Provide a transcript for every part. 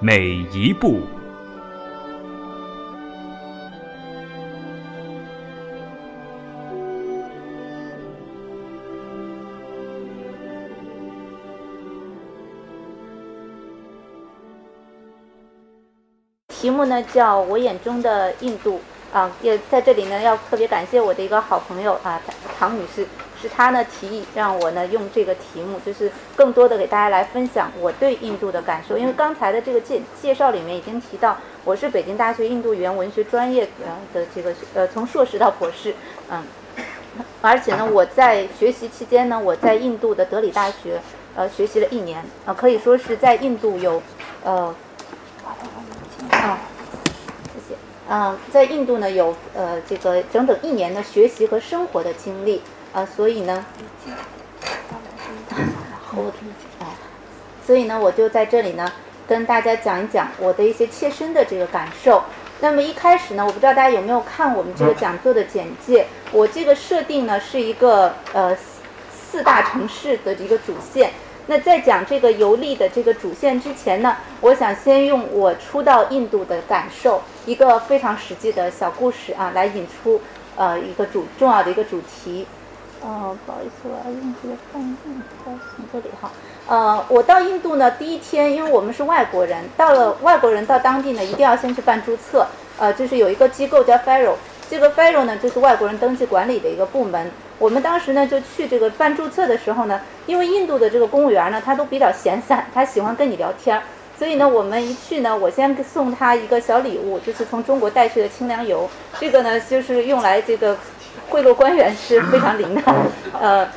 每一步。题目呢叫我眼中的印度啊，也在这里呢要特别感谢我的一个好朋友啊，唐女士，是他呢提议让我呢用这个题目，就是更多的给大家来分享我对印度的感受。因为刚才的这个介介绍里面已经提到，我是北京大学印度语言文学专业呃的这个呃从硕士到博士，嗯，而且呢我在学习期间呢，我在印度的德里大学呃学习了一年，呃可以说是在印度有呃。啊，谢谢。嗯，在印度呢有呃这个整整一年的学习和生活的经历啊，所以呢，啊，所以呢我就在这里呢跟大家讲一讲我的一些切身的这个感受。那么一开始呢，我不知道大家有没有看我们这个讲座的简介，我这个设定呢是一个呃四大城市的一个主线。那在讲这个游历的这个主线之前呢，我想先用我初到印度的感受，一个非常实际的小故事啊，来引出呃一个主重要的一个主题。呃，不好意思，我要用这个放映，在这里哈。呃，我到印度呢第一天，因为我们是外国人，到了外国人到当地呢，一定要先去办注册。呃，就是有一个机构叫 Faro，这个 Faro 呢就是外国人登记管理的一个部门。我们当时呢就去这个办注册的时候呢，因为印度的这个公务员呢他都比较闲散，他喜欢跟你聊天儿，所以呢我们一去呢，我先送他一个小礼物，就是从中国带去的清凉油，这个呢就是用来这个贿赂官员是非常灵的，呃，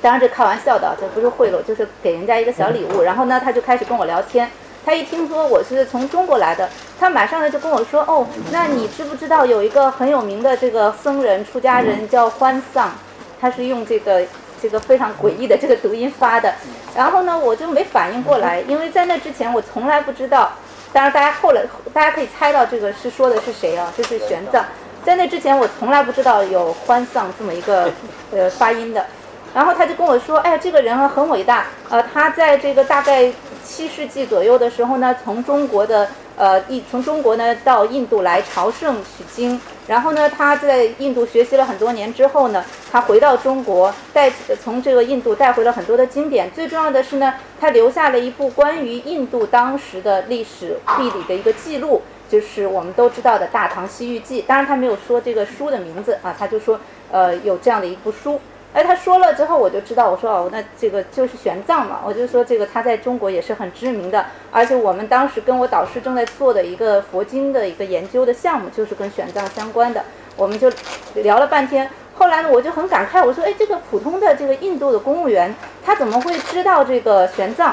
当然这开玩笑的，这不是贿赂，就是给人家一个小礼物，然后呢他就开始跟我聊天。他一听说我是从中国来的，他马上呢就跟我说：“哦，那你知不知道有一个很有名的这个僧人出家人叫欢丧？他是用这个这个非常诡异的这个读音发的。”然后呢，我就没反应过来，因为在那之前我从来不知道。当然，大家后来大家可以猜到这个是说的是谁啊？就是玄奘。在那之前，我从来不知道有欢丧这么一个呃发音的。然后他就跟我说：“哎呀，这个人啊很伟大，呃，他在这个大概。”七世纪左右的时候呢，从中国的呃印从中国呢到印度来朝圣取经，然后呢他在印度学习了很多年之后呢，他回到中国带从这个印度带回了很多的经典，最重要的是呢，他留下了一部关于印度当时的历史地理的一个记录，就是我们都知道的《大唐西域记》。当然他没有说这个书的名字啊，他就说呃有这样的一部书。哎，他说了之后，我就知道，我说哦，那这个就是玄奘嘛。我就说这个他在中国也是很知名的，而且我们当时跟我导师正在做的一个佛经的一个研究的项目，就是跟玄奘相关的。我们就聊了半天，后来呢，我就很感慨，我说，哎，这个普通的这个印度的公务员，他怎么会知道这个玄奘？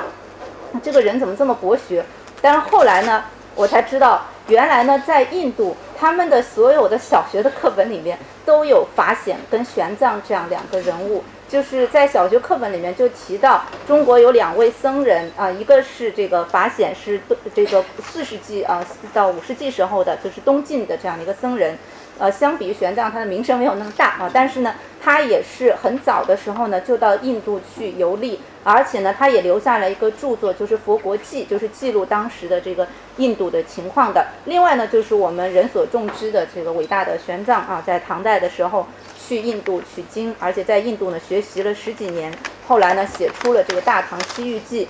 这个人怎么这么博学？但是后来呢，我才知道，原来呢，在印度。他们的所有的小学的课本里面都有法显跟玄奘这样两个人物，就是在小学课本里面就提到中国有两位僧人啊，一个是这个法显是这个四世纪啊到五世纪时候的，就是东晋的这样的一个僧人。呃，相比于玄奘，他的名声没有那么大啊，但是呢，他也是很早的时候呢就到印度去游历，而且呢，他也留下了一个著作，就是《佛国记》，就是记录当时的这个印度的情况的。另外呢，就是我们人所众知的这个伟大的玄奘啊，在唐代的时候去印度取经，而且在印度呢学习了十几年，后来呢写出了这个《大唐西域记》。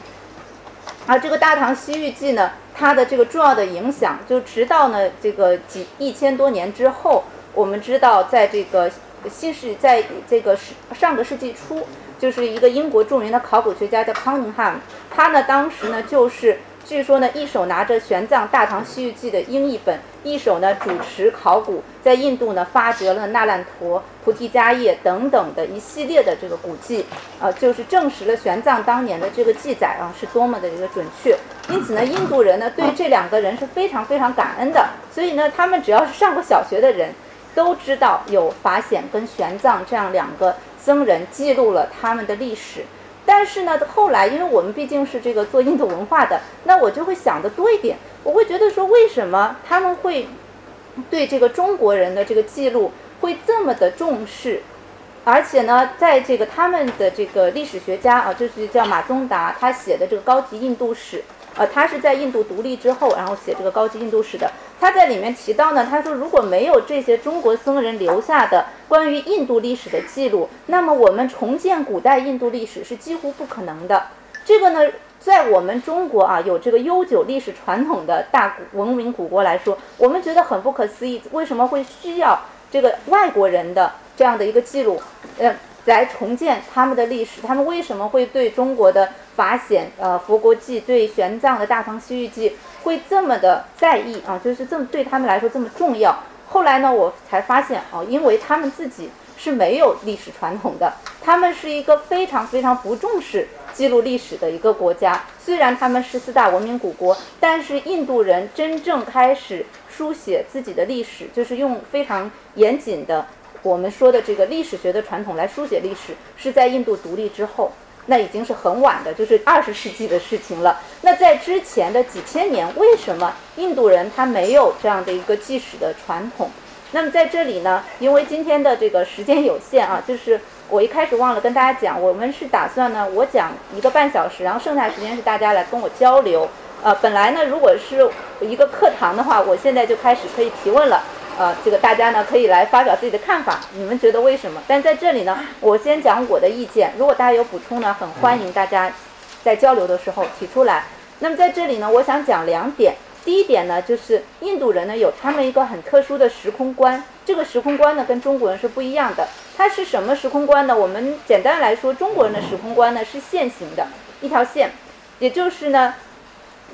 而这个《大唐西域记》呢，它的这个重要的影响，就直到呢这个几一千多年之后，我们知道，在这个新世，在这个上个世纪初，就是一个英国著名的考古学家叫康宁汉，他呢当时呢就是据说呢，一手拿着玄奘《大唐西域记》的英译本，一手呢主持考古，在印度呢发掘了那烂陀、菩提迦叶等等的一系列的这个古迹，呃，就是证实了玄奘当年的这个记载啊是多么的一个准确。因此呢，印度人呢对这两个人是非常非常感恩的，所以呢，他们只要是上过小学的人，都知道有法显跟玄奘这样两个僧人记录了他们的历史。但是呢，后来因为我们毕竟是这个做印度文化的，那我就会想的多一点。我会觉得说，为什么他们会对这个中国人的这个记录会这么的重视？而且呢，在这个他们的这个历史学家啊，就是叫马宗达，他写的这个高级印度史。呃，他是在印度独立之后，然后写这个高级印度史的。他在里面提到呢，他说如果没有这些中国僧人留下的关于印度历史的记录，那么我们重建古代印度历史是几乎不可能的。这个呢，在我们中国啊，有这个悠久历史传统的大古文明古国来说，我们觉得很不可思议，为什么会需要这个外国人的这样的一个记录，呃，来重建他们的历史？他们为什么会对中国的？法显呃，佛国记对玄奘的《大唐西域记》会这么的在意啊，就是这么对他们来说这么重要。后来呢，我才发现哦，因为他们自己是没有历史传统的，他们是一个非常非常不重视记录历史的一个国家。虽然他们是四大文明古国，但是印度人真正开始书写自己的历史，就是用非常严谨的我们说的这个历史学的传统来书写历史，是在印度独立之后。那已经是很晚的，就是二十世纪的事情了。那在之前的几千年，为什么印度人他没有这样的一个记史的传统？那么在这里呢，因为今天的这个时间有限啊，就是我一开始忘了跟大家讲，我们是打算呢，我讲一个半小时，然后剩下时间是大家来跟我交流。呃，本来呢，如果是一个课堂的话，我现在就开始可以提问了。呃，这个大家呢可以来发表自己的看法，你们觉得为什么？但在这里呢，我先讲我的意见。如果大家有补充呢，很欢迎大家在交流的时候提出来。那么在这里呢，我想讲两点。第一点呢，就是印度人呢有他们一个很特殊的时空观，这个时空观呢跟中国人是不一样的。它是什么时空观呢？我们简单来说，中国人的时空观呢是线形的一条线，也就是呢。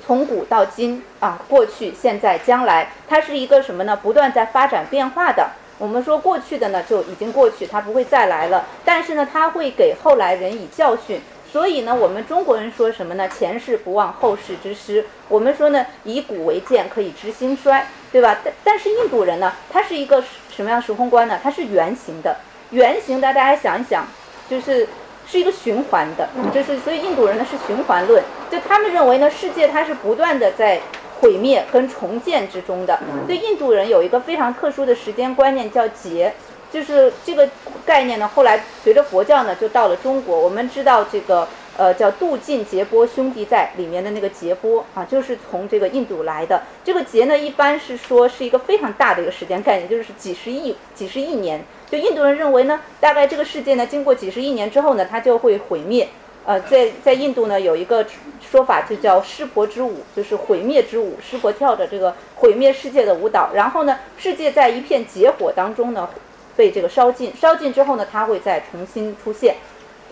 从古到今啊，过去、现在、将来，它是一个什么呢？不断在发展变化的。我们说过去的呢，就已经过去，它不会再来了。但是呢，它会给后来人以教训。所以呢，我们中国人说什么呢？前事不忘，后事之师。我们说呢，以古为鉴，可以知兴衰，对吧？但但是印度人呢，他是一个什么样时空观呢？它是圆形的，圆形的，大家想一想，就是。是一个循环的，就是所以印度人呢是循环论，就他们认为呢世界它是不断的在毁灭跟重建之中的。对印度人有一个非常特殊的时间观念叫劫，就是这个概念呢后来随着佛教呢就到了中国。我们知道这个呃叫度尽劫波兄弟在里面的那个劫波啊，就是从这个印度来的。这个劫呢一般是说是一个非常大的一个时间概念，就是几十亿几十亿年。就印度人认为呢，大概这个世界呢，经过几十亿年之后呢，它就会毁灭。呃，在在印度呢，有一个说法就叫湿婆之舞，就是毁灭之舞。湿婆跳着这个毁灭世界的舞蹈，然后呢，世界在一片劫火当中呢，被这个烧尽。烧尽之后呢，它会再重新出现。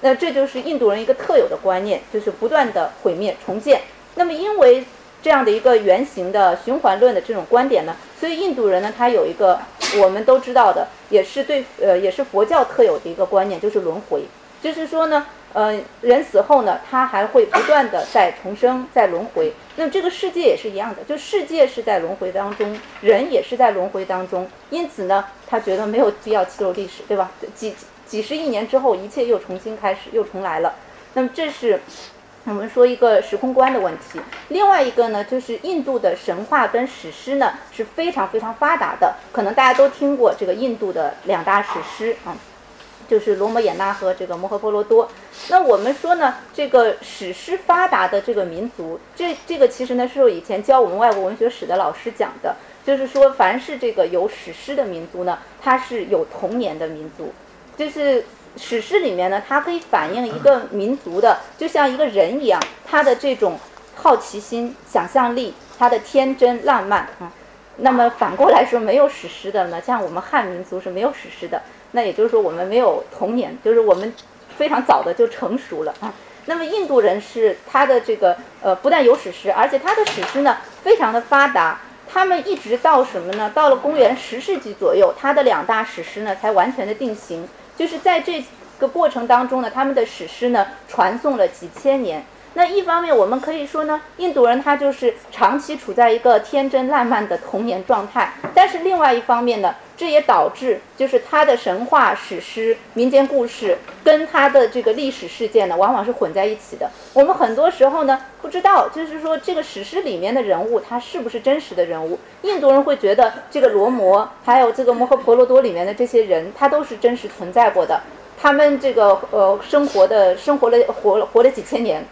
那这就是印度人一个特有的观念，就是不断的毁灭重建。那么因为这样的一个圆形的循环论的这种观点呢，所以印度人呢，他有一个。我们都知道的，也是对，呃，也是佛教特有的一个观念，就是轮回。就是说呢，呃，人死后呢，他还会不断的在重生，在轮回。那这个世界也是一样的，就世界是在轮回当中，人也是在轮回当中。因此呢，他觉得没有必要记录历史，对吧？记几十亿年之后，一切又重新开始，又重来了。那么这是。我们说一个时空观的问题，另外一个呢，就是印度的神话跟史诗呢是非常非常发达的。可能大家都听过这个印度的两大史诗啊，就是《罗摩衍那》和这个《摩诃婆罗多》。那我们说呢，这个史诗发达的这个民族，这这个其实呢是我以前教我们外国文学史的老师讲的，就是说凡是这个有史诗的民族呢，它是有童年的民族，就是。史诗里面呢，它可以反映一个民族的，就像一个人一样，他的这种好奇心、想象力，他的天真浪漫啊。那么反过来说，没有史诗的呢，像我们汉民族是没有史诗的。那也就是说，我们没有童年，就是我们非常早的就成熟了啊。那么印度人是他的这个呃，不但有史诗，而且他的史诗呢非常的发达。他们一直到什么呢？到了公元十世纪左右，他的两大史诗呢才完全的定型。就是在这个过程当中呢，他们的史诗呢传颂了几千年。那一方面，我们可以说呢，印度人他就是长期处在一个天真烂漫的童年状态。但是另外一方面呢，这也导致就是他的神话、史诗、民间故事跟他的这个历史事件呢，往往是混在一起的。我们很多时候呢，不知道就是说这个史诗里面的人物他是不是真实的人物。印度人会觉得这个罗摩还有这个摩诃婆罗多里面的这些人，他都是真实存在过的。他们这个呃生活的生活了活了活了几千年。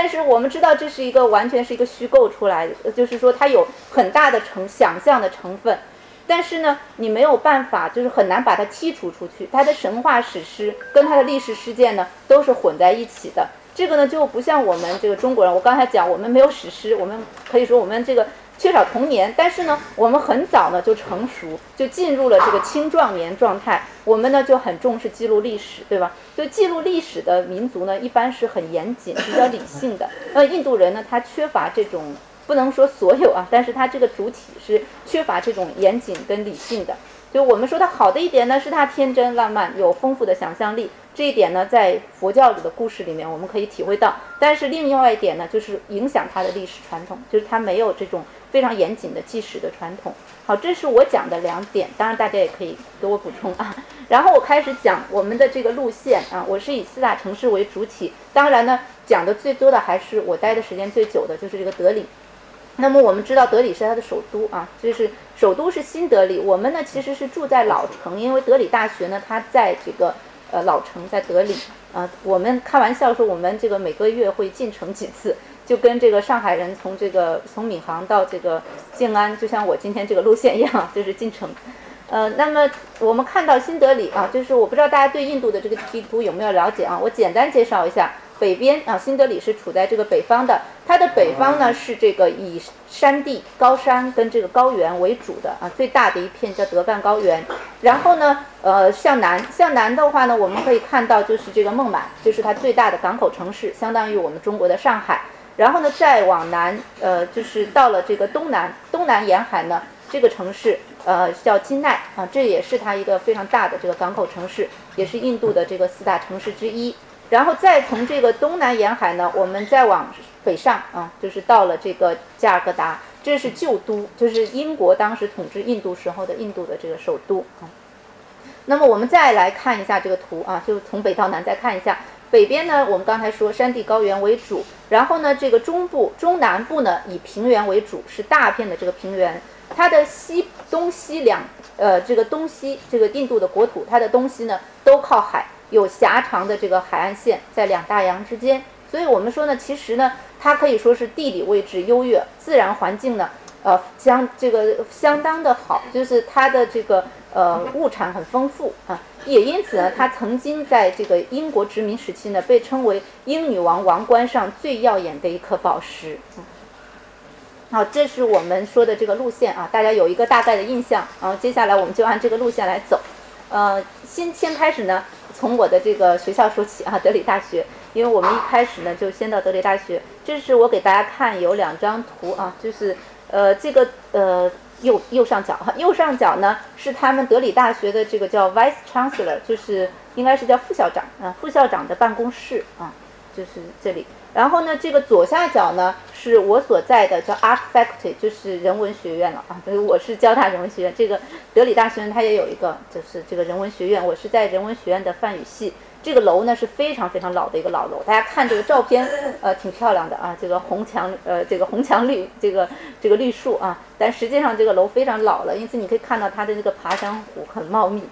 但是我们知道这是一个完全是一个虚构出来的，就是说它有很大的成想象的成分，但是呢，你没有办法，就是很难把它剔除出去。它的神话史诗跟它的历史事件呢，都是混在一起的。这个呢就不像我们这个中国人，我刚才讲我们没有史诗，我们可以说我们这个。缺少童年，但是呢，我们很早呢就成熟，就进入了这个青壮年状态。我们呢就很重视记录历史，对吧？就记录历史的民族呢，一般是很严谨、比较理性的。那 印度人呢，他缺乏这种，不能说所有啊，但是他这个主体是缺乏这种严谨跟理性的。就我们说他好的一点呢，是他天真烂漫，有丰富的想象力。这一点呢，在佛教里的故事里面，我们可以体会到。但是另外一点呢，就是影响它的历史传统，就是它没有这种非常严谨的纪实的传统。好，这是我讲的两点，当然大家也可以给我补充啊。然后我开始讲我们的这个路线啊，我是以四大城市为主体，当然呢，讲的最多的还是我待的时间最久的，就是这个德里。那么我们知道德里是它的首都啊，就是首都是新德里。我们呢其实是住在老城，因为德里大学呢它在这个呃老城在德里啊。我们开玩笑说我们这个每个月会进城几次，就跟这个上海人从这个从闵行到这个静安，就像我今天这个路线一样，就是进城。呃，那么我们看到新德里啊，就是我不知道大家对印度的这个地图有没有了解啊？我简单介绍一下。北边啊，新德里是处在这个北方的，它的北方呢是这个以山地、高山跟这个高原为主的啊，最大的一片叫德干高原。然后呢，呃，向南，向南的话呢，我们可以看到就是这个孟买，就是它最大的港口城市，相当于我们中国的上海。然后呢，再往南，呃，就是到了这个东南，东南沿海呢，这个城市呃叫金奈啊，这也是它一个非常大的这个港口城市，也是印度的这个四大城市之一。然后再从这个东南沿海呢，我们再往北上啊，就是到了这个加尔各答，这是旧都，就是英国当时统治印度时候的印度的这个首都啊。那么我们再来看一下这个图啊，就从北到南再看一下，北边呢，我们刚才说山地高原为主，然后呢，这个中部、中南部呢以平原为主，是大片的这个平原，它的西东西两呃，这个东西这个印度的国土，它的东西呢都靠海。有狭长的这个海岸线在两大洋之间，所以我们说呢，其实呢，它可以说是地理位置优越，自然环境呢，呃，相这个相当的好，就是它的这个呃物产很丰富啊，也因此呢，它曾经在这个英国殖民时期呢，被称为英女王王冠上最耀眼的一颗宝石。好，这是我们说的这个路线啊，大家有一个大概的印象，然后接下来我们就按这个路线来走，呃，先先开始呢。从我的这个学校说起啊，德里大学，因为我们一开始呢就先到德里大学。这是我给大家看有两张图啊，就是呃这个呃右右上角哈，右上角呢是他们德里大学的这个叫 Vice Chancellor，就是应该是叫副校长啊，副校长的办公室啊，就是这里。然后呢，这个左下角呢是我所在的叫 Art Faculty，就是人文学院了啊。所以我是交大人文学院。这个德里大学，它也有一个，就是这个人文学院。我是在人文学院的梵语系。这个楼呢是非常非常老的一个老楼，大家看这个照片，呃，挺漂亮的啊。这个红墙，呃，这个红墙绿，这个这个绿树啊。但实际上这个楼非常老了，因此你可以看到它的这个爬山虎很茂密。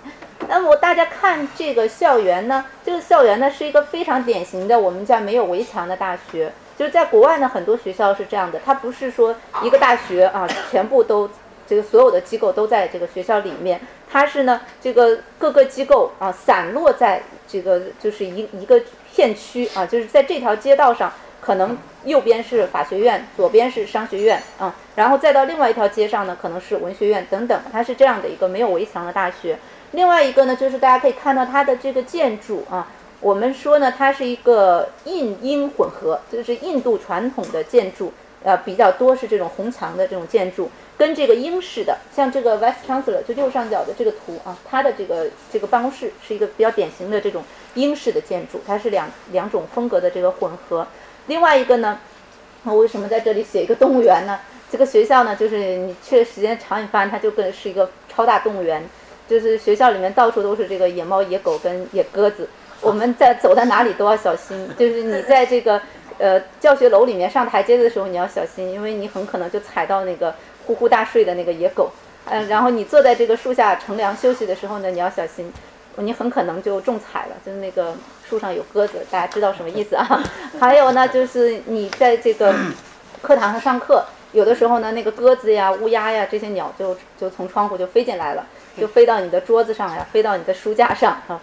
那么大家看这个校园呢？这个校园呢是一个非常典型的我们叫没有围墙的大学。就是在国外呢，很多学校是这样的，它不是说一个大学啊，全部都这个所有的机构都在这个学校里面，它是呢这个各个机构啊散落在这个就是一一个片区啊，就是在这条街道上，可能右边是法学院，左边是商学院啊，然后再到另外一条街上呢，可能是文学院等等，它是这样的一个没有围墙的大学。另外一个呢，就是大家可以看到它的这个建筑啊，我们说呢，它是一个印英混合，就是印度传统的建筑，呃，比较多是这种红墙的这种建筑，跟这个英式的，像这个 Vice Chancellor 就右上角的这个图啊，它的这个这个办公室是一个比较典型的这种英式的建筑，它是两两种风格的这个混合。另外一个呢，我为什么在这里写一个动物园呢？这个学校呢，就是你去的时间长，你发现它就跟是一个超大动物园，就是学校里面到处都是这个野猫、野狗跟野鸽子。我们在走到哪里都要小心，就是你在这个呃教学楼里面上台阶的时候你要小心，因为你很可能就踩到那个呼呼大睡的那个野狗，嗯，然后你坐在这个树下乘凉休息的时候呢，你要小心，你很可能就中彩了，就是那个树上有鸽子，大家知道什么意思啊？还有呢，就是你在这个 课堂上上课，有的时候呢，那个鸽子呀、乌鸦呀这些鸟就就从窗户就飞进来了，就飞到你的桌子上呀，飞到你的书架上啊。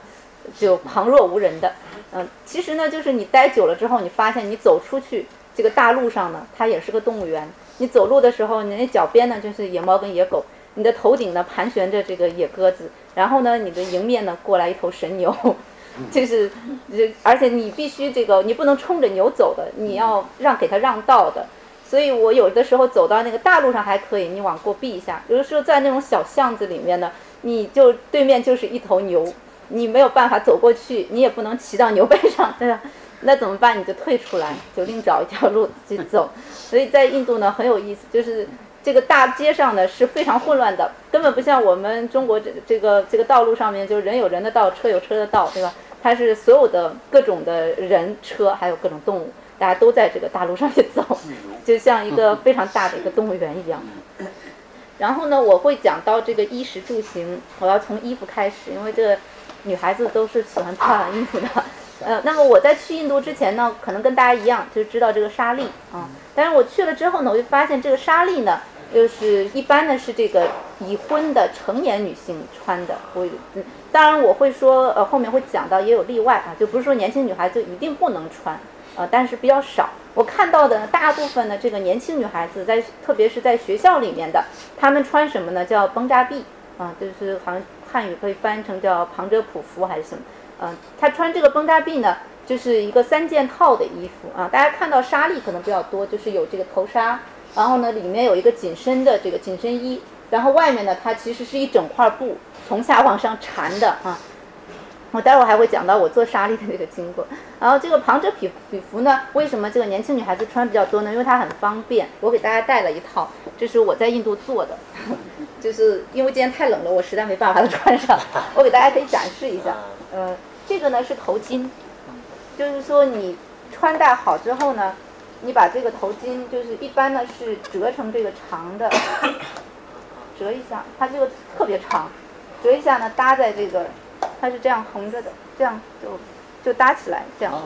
就旁若无人的，嗯，其实呢，就是你待久了之后，你发现你走出去这个大路上呢，它也是个动物园。你走路的时候，你那脚边呢就是野猫跟野狗，你的头顶呢盘旋着这个野鸽子，然后呢，你的迎面呢过来一头神牛，就是，而且你必须这个，你不能冲着牛走的，你要让给它让道的。所以我有的时候走到那个大路上还可以，你往过避一下；有的时候在那种小巷子里面呢，你就对面就是一头牛。你没有办法走过去，你也不能骑到牛背上，对吧？那怎么办？你就退出来，就另找一条路去走。所以在印度呢很有意思，就是这个大街上呢是非常混乱的，根本不像我们中国这这个这个道路上面，就是人有人的道，车有车的道，对吧？它是所有的各种的人、车，还有各种动物，大家都在这个大路上去走，就像一个非常大的一个动物园一样。然后呢，我会讲到这个衣食住行，我要从衣服开始，因为这个。女孩子都是喜欢漂亮衣服的，呃，那么我在去印度之前呢，可能跟大家一样，就知道这个纱丽啊。但是我去了之后呢，我就发现这个纱丽呢，就是一般呢是这个已婚的成年女性穿的。我嗯，当然我会说，呃，后面会讲到也有例外啊，就不是说年轻女孩子一定不能穿，呃，但是比较少。我看到的大部分的这个年轻女孩子，在特别是在学校里面的，她们穿什么呢？叫绷扎臂啊，就是好像。汉语可以翻译成叫旁遮普服还是什么？嗯，他穿这个绷扎臂呢，就是一个三件套的衣服啊。大家看到纱丽可能比较多，就是有这个头纱，然后呢里面有一个紧身的这个紧身衣，然后外面呢它其实是一整块布从下往上缠的啊。我待会儿还会讲到我做纱丽的那个经过。然后这个旁遮皮皮服呢，为什么这个年轻女孩子穿比较多呢？因为它很方便。我给大家带了一套，这是我在印度做的。就是因为今天太冷了，我实在没办法穿上。我给大家可以展示一下，呃，这个呢是头巾，就是说你穿戴好之后呢，你把这个头巾，就是一般呢是折成这个长的，折一下，它这个特别长，折一下呢搭在这个，它是这样横着的，这样就就搭起来这样的。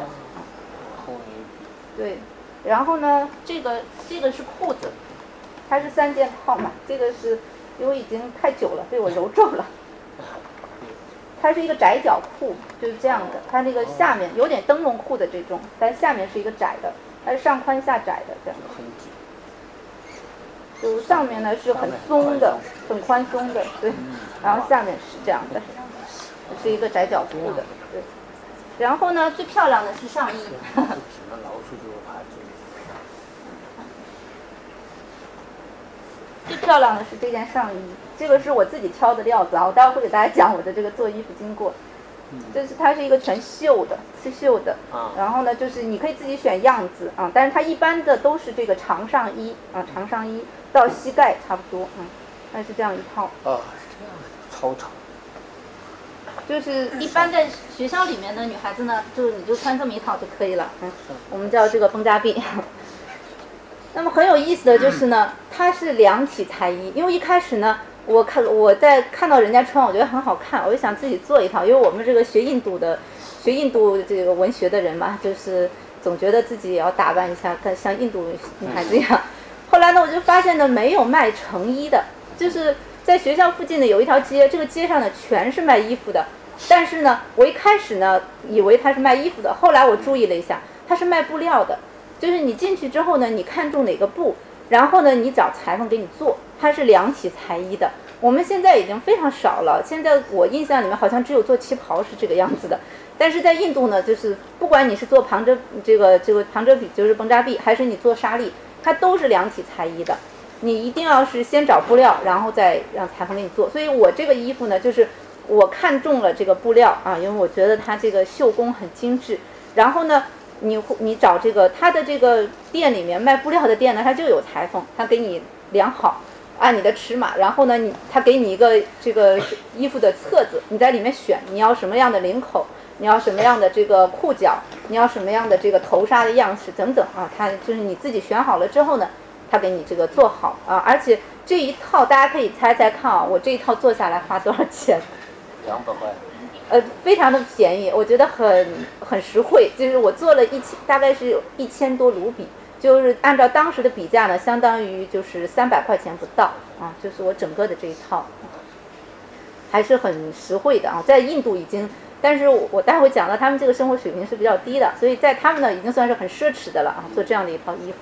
对，然后呢，这个这个是裤子，它是三件套嘛，这个是。因为已经太久了，被我揉皱了。它是一个窄脚裤，就是这样的。它那个下面有点灯笼裤的这种，但下面是一个窄的，它是上宽下窄的这样。就上面呢是很松的，很宽松的，对。然后下面是这样的，是一个窄脚裤的，对。然后呢，最漂亮的是上衣。最漂亮的是这件上衣，这个是我自己挑的料子啊，我待会儿会给大家讲我的这个做衣服经过。就是它是一个全绣的，刺绣的。然后呢，就是你可以自己选样子啊，但是它一般的都是这个长上衣啊，长上衣到膝盖差不多，嗯，它是这样一套。啊，是这样的，超长。就是一般在学校里面的女孩子呢，就是你就穿这么一套就可以了，嗯，我们叫这个绷扎臂。那么很有意思的就是呢，它是量体裁衣。因为一开始呢，我看我在看到人家穿，我觉得很好看，我就想自己做一套。因为我们这个学印度的，学印度这个文学的人嘛，就是总觉得自己也要打扮一下，跟像印度女孩子一样。后来呢，我就发现呢，没有卖成衣的，就是在学校附近的有一条街，这个街上呢全是卖衣服的。但是呢，我一开始呢以为他是卖衣服的，后来我注意了一下，他是卖布料的。就是你进去之后呢，你看中哪个布，然后呢，你找裁缝给你做，它是量体裁衣的。我们现在已经非常少了。现在我印象里面好像只有做旗袍是这个样子的，但是在印度呢，就是不管你是做旁遮这个这个旁遮比，就是绷扎臂，还是你做纱丽，它都是量体裁衣的。你一定要是先找布料，然后再让裁缝给你做。所以我这个衣服呢，就是我看中了这个布料啊，因为我觉得它这个绣工很精致。然后呢，你你找这个他的这个店里面卖布料的店呢，他就有裁缝，他给你量好，按你的尺码，然后呢，你他给你一个这个衣服的册子，你在里面选你要什么样的领口，你要什么样的这个裤脚，你要什么样的这个头纱的样式等等啊，他就是你自己选好了之后呢。他给你这个做好啊，而且这一套大家可以猜猜看啊，我这一套做下来花多少钱？两百块。呃，非常的便宜，我觉得很很实惠。就是我做了一千，大概是有一千多卢比，就是按照当时的比价呢，相当于就是三百块钱不到啊，就是我整个的这一套，还是很实惠的啊。在印度已经，但是我待会讲到他们这个生活水平是比较低的，所以在他们呢已经算是很奢侈的了啊，做这样的一套衣服。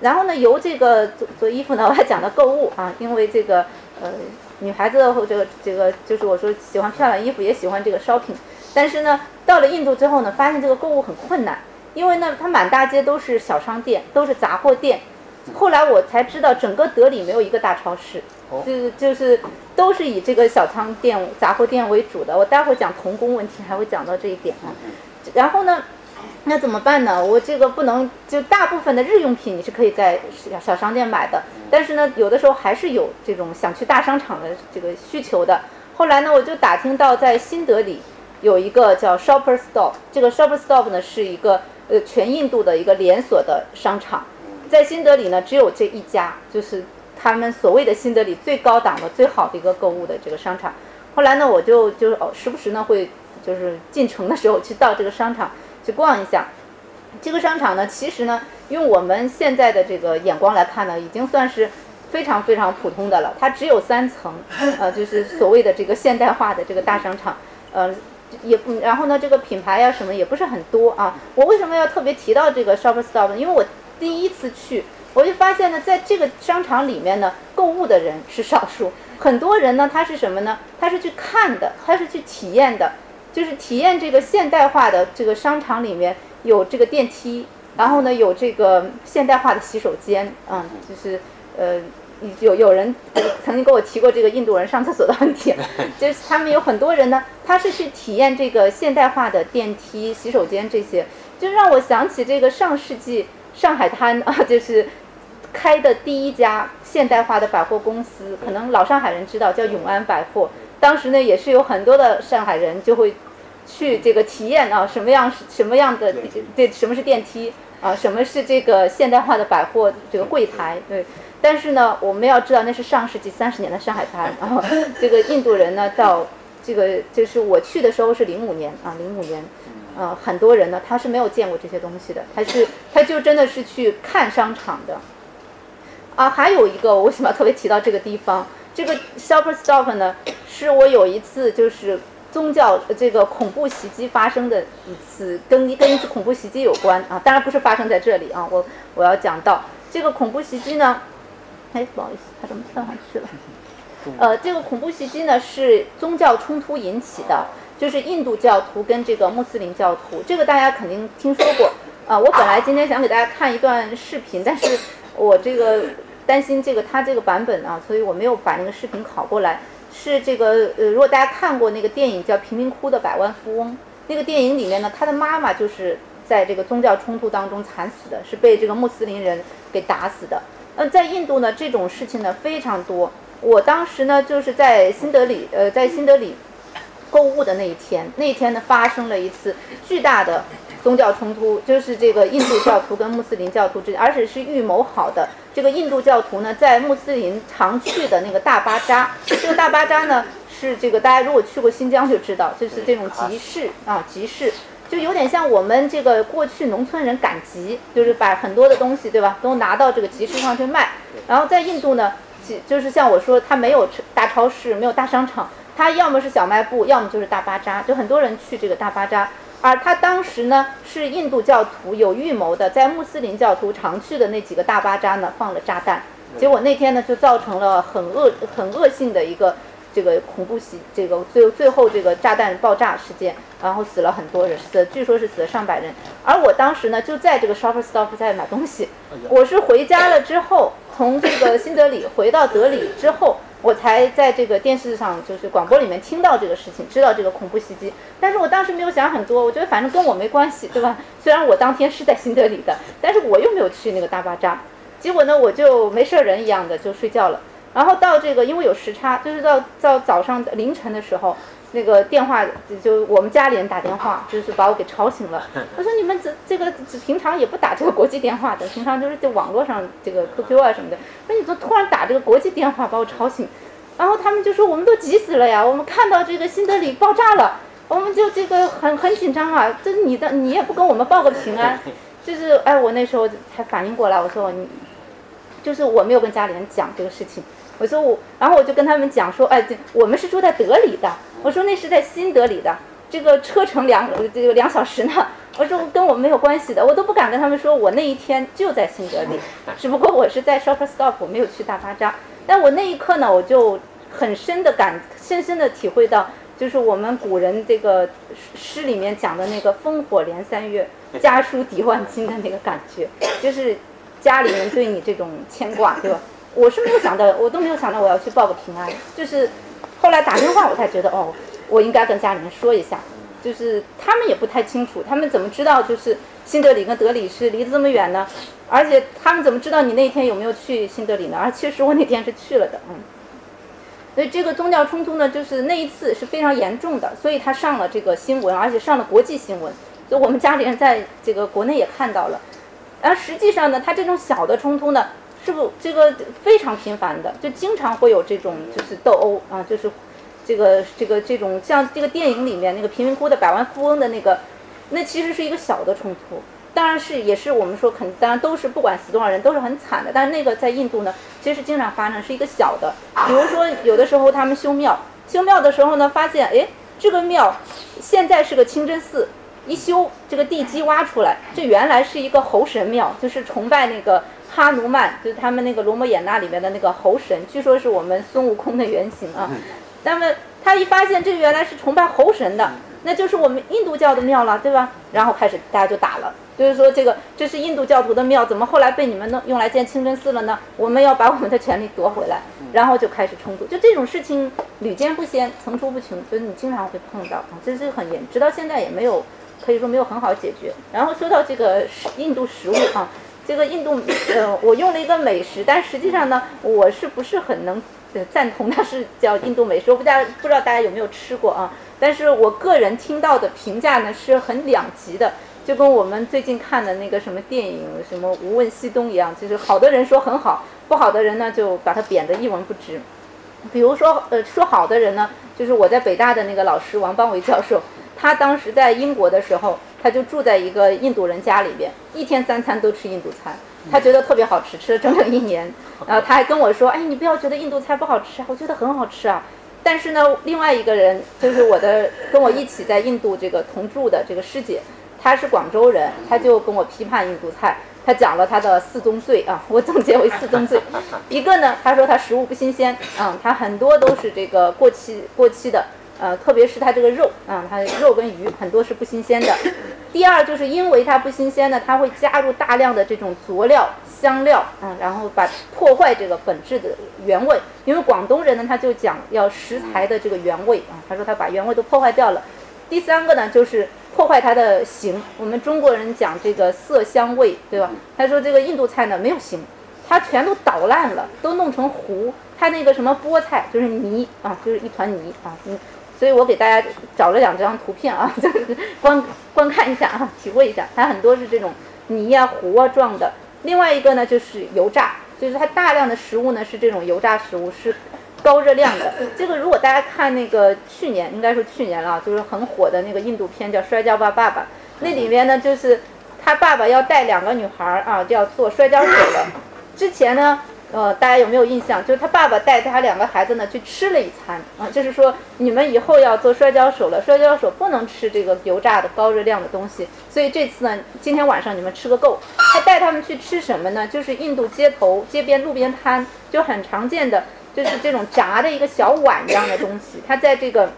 然后呢，由这个做做衣服呢，我还讲到购物啊，因为这个呃，女孩子或这个这个就是我说喜欢漂亮衣服，也喜欢这个 shopping。但是呢，到了印度之后呢，发现这个购物很困难，因为呢，它满大街都是小商店，都是杂货店。后来我才知道，整个德里没有一个大超市，就是就是都是以这个小仓店、杂货店为主的。我待会儿讲童工问题，还会讲到这一点啊。然后呢？那怎么办呢？我这个不能就大部分的日用品你是可以在小小商店买的，但是呢，有的时候还是有这种想去大商场的这个需求的。后来呢，我就打听到在新德里有一个叫 Shopper Stop，这个 Shopper Stop 呢是一个呃全印度的一个连锁的商场，在新德里呢只有这一家，就是他们所谓的新德里最高档的、最好的一个购物的这个商场。后来呢，我就就是哦，时不时呢会就是进城的时候去到这个商场。去逛一下，这个商场呢，其实呢，用我们现在的这个眼光来看呢，已经算是非常非常普通的了。它只有三层，呃，就是所谓的这个现代化的这个大商场，呃，也然后呢，这个品牌呀什么也不是很多啊。我为什么要特别提到这个 Shopper Stop 呢？因为我第一次去，我就发现呢，在这个商场里面呢，购物的人是少数，很多人呢，他是什么呢？他是去看的，他是去体验的。就是体验这个现代化的这个商场里面有这个电梯，然后呢有这个现代化的洗手间，嗯，就是呃有有人曾经跟我提过这个印度人上厕所的问题，就是他们有很多人呢，他是去体验这个现代化的电梯、洗手间这些，就让我想起这个上世纪上海滩啊，就是开的第一家现代化的百货公司，可能老上海人知道叫永安百货，当时呢也是有很多的上海人就会。去这个体验啊，什么样是什么样的？对，什么是电梯啊？什么是这个现代化的百货这个柜台？对，但是呢，我们要知道那是上世纪三十年的上海滩。然后这个印度人呢，到这个就是我去的时候是零五年啊，零五年，呃，很多人呢他是没有见过这些东西的，他是他就真的是去看商场的。啊，还有一个我为什么要特别提到这个地方？这个 Shopper Stop 呢，是我有一次就是。宗教这个恐怖袭击发生的一次，跟跟一次恐怖袭击有关啊，当然不是发生在这里啊，我我要讲到这个恐怖袭击呢，哎，不好意思，它怎么跳上去了？呃，这个恐怖袭击呢是宗教冲突引起的，就是印度教徒跟这个穆斯林教徒，这个大家肯定听说过啊。我本来今天想给大家看一段视频，但是我这个担心这个他这个版本啊，所以我没有把那个视频拷过来。是这个呃，如果大家看过那个电影叫《贫民窟的百万富翁》，那个电影里面呢，他的妈妈就是在这个宗教冲突当中惨死的，是被这个穆斯林人给打死的。嗯，在印度呢，这种事情呢非常多。我当时呢就是在新德里，呃，在新德里购物的那一天，那一天呢发生了一次巨大的。宗教冲突就是这个印度教徒跟穆斯林教徒之间，而且是预谋好的。这个印度教徒呢，在穆斯林常去的那个大巴扎，这个大巴扎呢是这个大家如果去过新疆就知道，就是这种集市啊，集市就有点像我们这个过去农村人赶集，就是把很多的东西对吧，都拿到这个集市上去卖。然后在印度呢，就是像我说，它没有大超市，没有大商场，它要么是小卖部，要么就是大巴扎，就很多人去这个大巴扎。而他当时呢，是印度教徒有预谋的，在穆斯林教徒常去的那几个大巴扎呢放了炸弹，结果那天呢，就造成了很恶很恶性的一个这个恐怖袭，这个最最后这个炸弹爆炸事件，然后死了很多人，死据说是死了上百人。而我当时呢，就在这个 Shopper Stop 在买东西。我是回家了之后，从这个新德里回到德里之后，我才在这个电视上就是广播里面听到这个事情，知道这个恐怖袭击。但是我当时没有想很多，我觉得反正跟我没关系，对吧？虽然我当天是在新德里的，但是我又没有去那个大巴扎。结果呢，我就没事人一样的就睡觉了。然后到这个，因为有时差，就是到到早上凌晨的时候，那个电话就我们家里人打电话，就是把我给吵醒了。他说你们这这个平常也不打这个国际电话的，平常就是在网络上这个 QQ 啊什么的。那你怎么突然打这个国际电话把我吵醒？然后他们就说我们都急死了呀，我们看到这个新德里爆炸了，我们就这个很很紧张啊。这你的你也不跟我们报个平安，就是哎，我那时候才反应过来，我说你。就是我没有跟家里人讲这个事情，我说我，然后我就跟他们讲说，哎，这我们是住在德里的，我说那是在新德里的，这个车程两这个两小时呢，我说跟我没有关系的，我都不敢跟他们说我那一天就在新德里，只不过我是在 Shopper Stop，我没有去大巴扎，但我那一刻呢，我就很深的感，深深的体会到，就是我们古人这个诗里面讲的那个烽火连三月，家书抵万金的那个感觉，就是。家里人对你这种牵挂，对吧？我是没有想到，我都没有想到我要去报个平安。就是后来打电话，我才觉得哦，我应该跟家里人说一下。就是他们也不太清楚，他们怎么知道就是新德里跟德里是离得这么远呢？而且他们怎么知道你那天有没有去新德里呢？而其实我那天是去了的，嗯。所以这个宗教冲突呢，就是那一次是非常严重的，所以他上了这个新闻，而且上了国际新闻。所以我们家里人在这个国内也看到了。而实际上呢，他这种小的冲突呢，是不这个非常频繁的，就经常会有这种就是斗殴啊，就是这个这个这种像这个电影里面那个贫民窟的百万富翁的那个，那其实是一个小的冲突，当然是也是我们说肯当然都是不管死多少人都是很惨的，但是那个在印度呢，其实经常发生是一个小的，比如说有的时候他们修庙，修庙的时候呢，发现哎这个庙现在是个清真寺。一修这个地基挖出来，这原来是一个猴神庙，就是崇拜那个哈努曼，就是他们那个罗摩衍那里面的那个猴神，据说是我们孙悟空的原型啊。那么他一发现这原来是崇拜猴神的，那就是我们印度教的庙了，对吧？然后开始大家就打了，就是说这个这是印度教徒的庙，怎么后来被你们弄用来建清真寺了呢？我们要把我们的权利夺回来，然后就开始冲突，就这种事情屡见不鲜，层出不穷，所以你经常会碰到啊，这是很严，直到现在也没有。可以说没有很好解决。然后说到这个印度食物啊，这个印度呃，我用了一个美食，但实际上呢，我是不是很能赞同它是叫印度美食？我不大不知道大家有没有吃过啊？但是我个人听到的评价呢是很两极的，就跟我们最近看的那个什么电影什么《无问西东》一样，就是好的人说很好，不好的人呢就把它贬得一文不值。比如说呃，说好的人呢，就是我在北大的那个老师王邦维教授。他当时在英国的时候，他就住在一个印度人家里边，一天三餐都吃印度餐，他觉得特别好吃，吃了整整一年。然后他还跟我说：“哎，你不要觉得印度菜不好吃啊，我觉得很好吃啊。”但是呢，另外一个人就是我的跟我一起在印度这个同住的这个师姐，她是广州人，她就跟我批判印度菜，她讲了她的四宗罪啊，我总结为四宗罪。一个呢，她说她食物不新鲜，嗯，她很多都是这个过期过期的。呃，特别是它这个肉，啊，它肉跟鱼很多是不新鲜的。第二，就是因为它不新鲜呢，它会加入大量的这种佐料、香料，嗯，然后把破坏这个本质的原味。因为广东人呢，他就讲要食材的这个原味啊，他说他把原味都破坏掉了。第三个呢，就是破坏它的形。我们中国人讲这个色香味，对吧？他说这个印度菜呢没有形，它全都捣烂了，都弄成糊。它那个什么菠菜就是泥啊，就是一团泥啊，嗯。所以我给大家找了两张图片啊，就是观观看一下啊，体会一下。它很多是这种泥啊、糊啊状的。另外一个呢，就是油炸，就是它大量的食物呢是这种油炸食物，是高热量的。这个如果大家看那个去年，应该说去年了，就是很火的那个印度片叫《摔跤吧，爸爸》，那里面呢就是他爸爸要带两个女孩儿啊，就要做摔跤手了。之前呢。呃，大家有没有印象？就是他爸爸带他两个孩子呢去吃了一餐啊，就是说你们以后要做摔跤手了，摔跤手不能吃这个油炸的高热量的东西。所以这次呢，今天晚上你们吃个够。他带他们去吃什么呢？就是印度街头、街边、路边摊就很常见的，就是这种炸的一个小碗一样的东西。他在这个，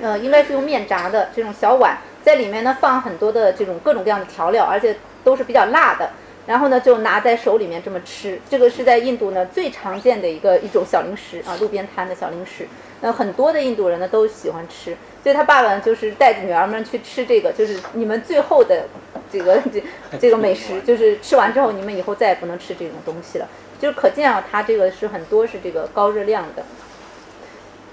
呃，应该是用面炸的这种小碗，在里面呢放很多的这种各种各样的调料，而且都是比较辣的。然后呢，就拿在手里面这么吃，这个是在印度呢最常见的一个一种小零食啊，路边摊的小零食。那很多的印度人呢都喜欢吃，所以他爸爸呢就是带着女儿们去吃这个，就是你们最后的这个 这这个美食，就是吃完之后你们以后再也不能吃这种东西了。就是可见啊，它这个是很多是这个高热量的。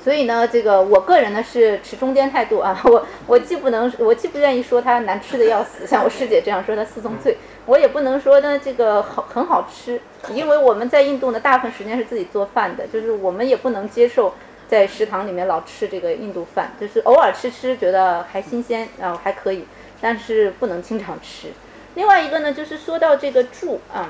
所以呢，这个我个人呢是持中间态度啊，我我既不能，我既不愿意说它难吃的要死，像我师姐这样说它四宗罪，我也不能说呢这个好很好吃，因为我们在印度呢大部分时间是自己做饭的，就是我们也不能接受在食堂里面老吃这个印度饭，就是偶尔吃吃觉得还新鲜，然后还可以，但是不能经常吃。另外一个呢，就是说到这个住啊。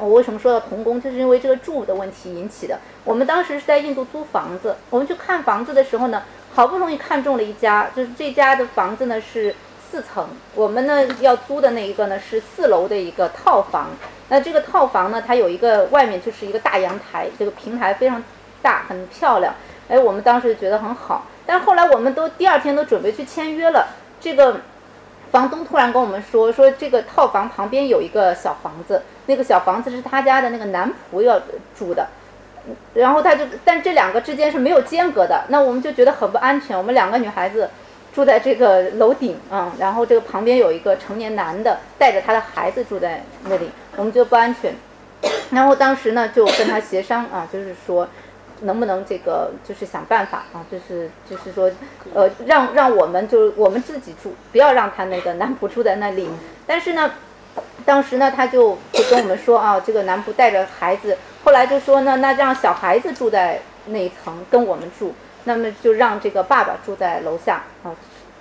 我为什么说到童工，就是因为这个住的问题引起的。我们当时是在印度租房子，我们去看房子的时候呢，好不容易看中了一家，就是这家的房子呢是四层，我们呢要租的那一个呢是四楼的一个套房。那这个套房呢，它有一个外面就是一个大阳台，这个平台非常大，很漂亮。哎，我们当时觉得很好，但后来我们都第二天都准备去签约了，这个。房东突然跟我们说，说这个套房旁边有一个小房子，那个小房子是他家的那个男仆要住的，然后他就，但这两个之间是没有间隔的，那我们就觉得很不安全。我们两个女孩子住在这个楼顶啊，然后这个旁边有一个成年男的带着他的孩子住在那里，我们觉得不安全。然后当时呢就跟他协商啊，就是说。能不能这个就是想办法啊？就是就是说，呃，让让我们就我们自己住，不要让他那个男仆住在那里。但是呢，当时呢，他就就跟我们说啊，这个男仆带着孩子，后来就说呢，那让小孩子住在那一层跟我们住，那么就让这个爸爸住在楼下啊。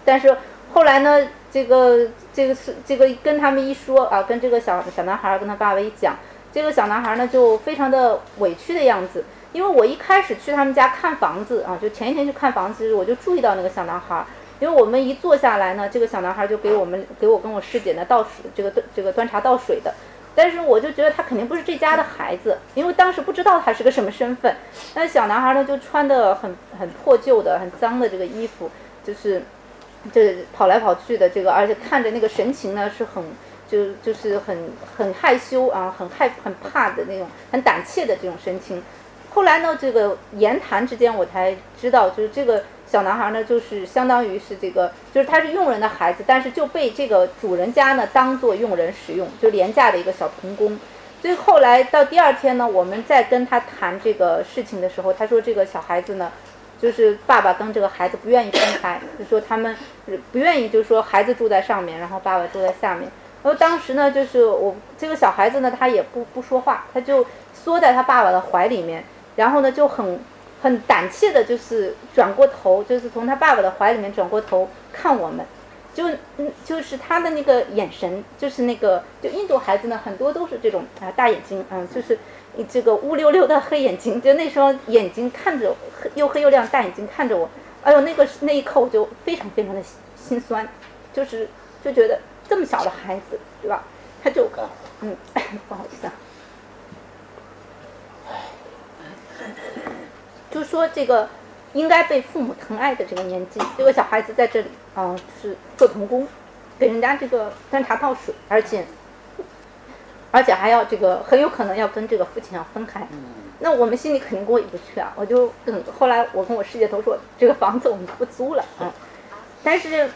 但是后来呢，这个这个是这个跟他们一说啊，跟这个小小男孩跟他爸爸一讲，这个小男孩呢就非常的委屈的样子。因为我一开始去他们家看房子啊，就前一天去看房子，我就注意到那个小男孩。因为我们一坐下来呢，这个小男孩就给我们给我跟我师姐呢倒水，这个这个端茶倒水的。但是我就觉得他肯定不是这家的孩子，因为当时不知道他是个什么身份。那小男孩呢就穿的很很破旧的、很脏的这个衣服，就是这跑来跑去的这个，而且看着那个神情呢是很就就是很很害羞啊，很害很怕的那种，很胆怯的这种神情。后来呢，这个言谈之间我才知道，就是这个小男孩呢，就是相当于是这个，就是他是佣人的孩子，但是就被这个主人家呢当做佣人使用，就廉价的一个小童工。所以后来到第二天呢，我们在跟他谈这个事情的时候，他说这个小孩子呢，就是爸爸跟这个孩子不愿意分开，就说他们不愿意，就是说孩子住在上面，然后爸爸住在下面。然后当时呢，就是我这个小孩子呢，他也不不说话，他就缩在他爸爸的怀里面。然后呢，就很很胆怯的，就是转过头，就是从他爸爸的怀里面转过头看我们，就嗯，就是他的那个眼神，就是那个，就印度孩子呢，很多都是这种啊大眼睛，嗯，就是这个乌溜溜的黑眼睛，就那双眼睛看着又黑又亮大眼睛看着我，哎呦，那个那一刻我就非常非常的心酸，就是就觉得这么小的孩子，对吧？他就嗯，不好意思啊。就说这个应该被父母疼爱的这个年纪，这个小孩子在这里啊，是做童工，给人家这个端茶倒水，而且而且还要这个很有可能要跟这个父亲要分开。那我们心里肯定过意不去啊！我就嗯，后来我跟我师姐都说，这个房子我们不租了啊。但是，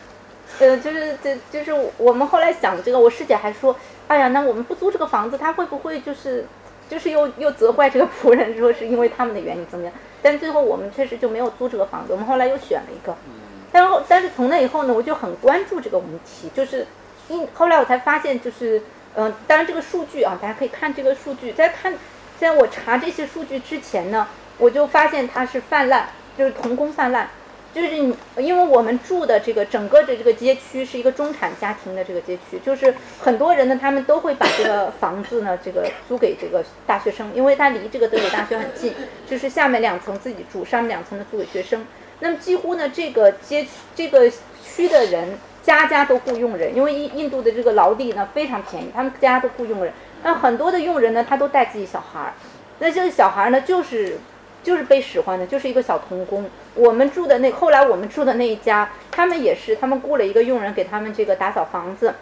呃，就是这就是我们后来想这个，我师姐还说，哎呀，那我们不租这个房子，他会不会就是？就是又又责怪这个仆人，说是因为他们的原因怎么样？但最后我们确实就没有租这个房子，我们后来又选了一个。但后但是从那以后呢，我就很关注这个问题，就是因后来我才发现，就是嗯，当然这个数据啊，大家可以看这个数据，在看在我查这些数据之前呢，我就发现它是泛滥，就是童工泛滥。就是你，因为我们住的这个整个的这个街区是一个中产家庭的这个街区，就是很多人呢，他们都会把这个房子呢，这个租给这个大学生，因为它离这个德里大学很近，就是下面两层自己住，上面两层呢租给学生。那么几乎呢，这个街区这个区的人家家都雇佣人，因为印印度的这个劳力呢非常便宜，他们家都雇佣人。那很多的佣人呢，他都带自己小孩儿，那这个小孩儿呢就是。就是被使唤的，就是一个小童工。我们住的那后来我们住的那一家，他们也是，他们雇了一个佣人给他们这个打扫房子。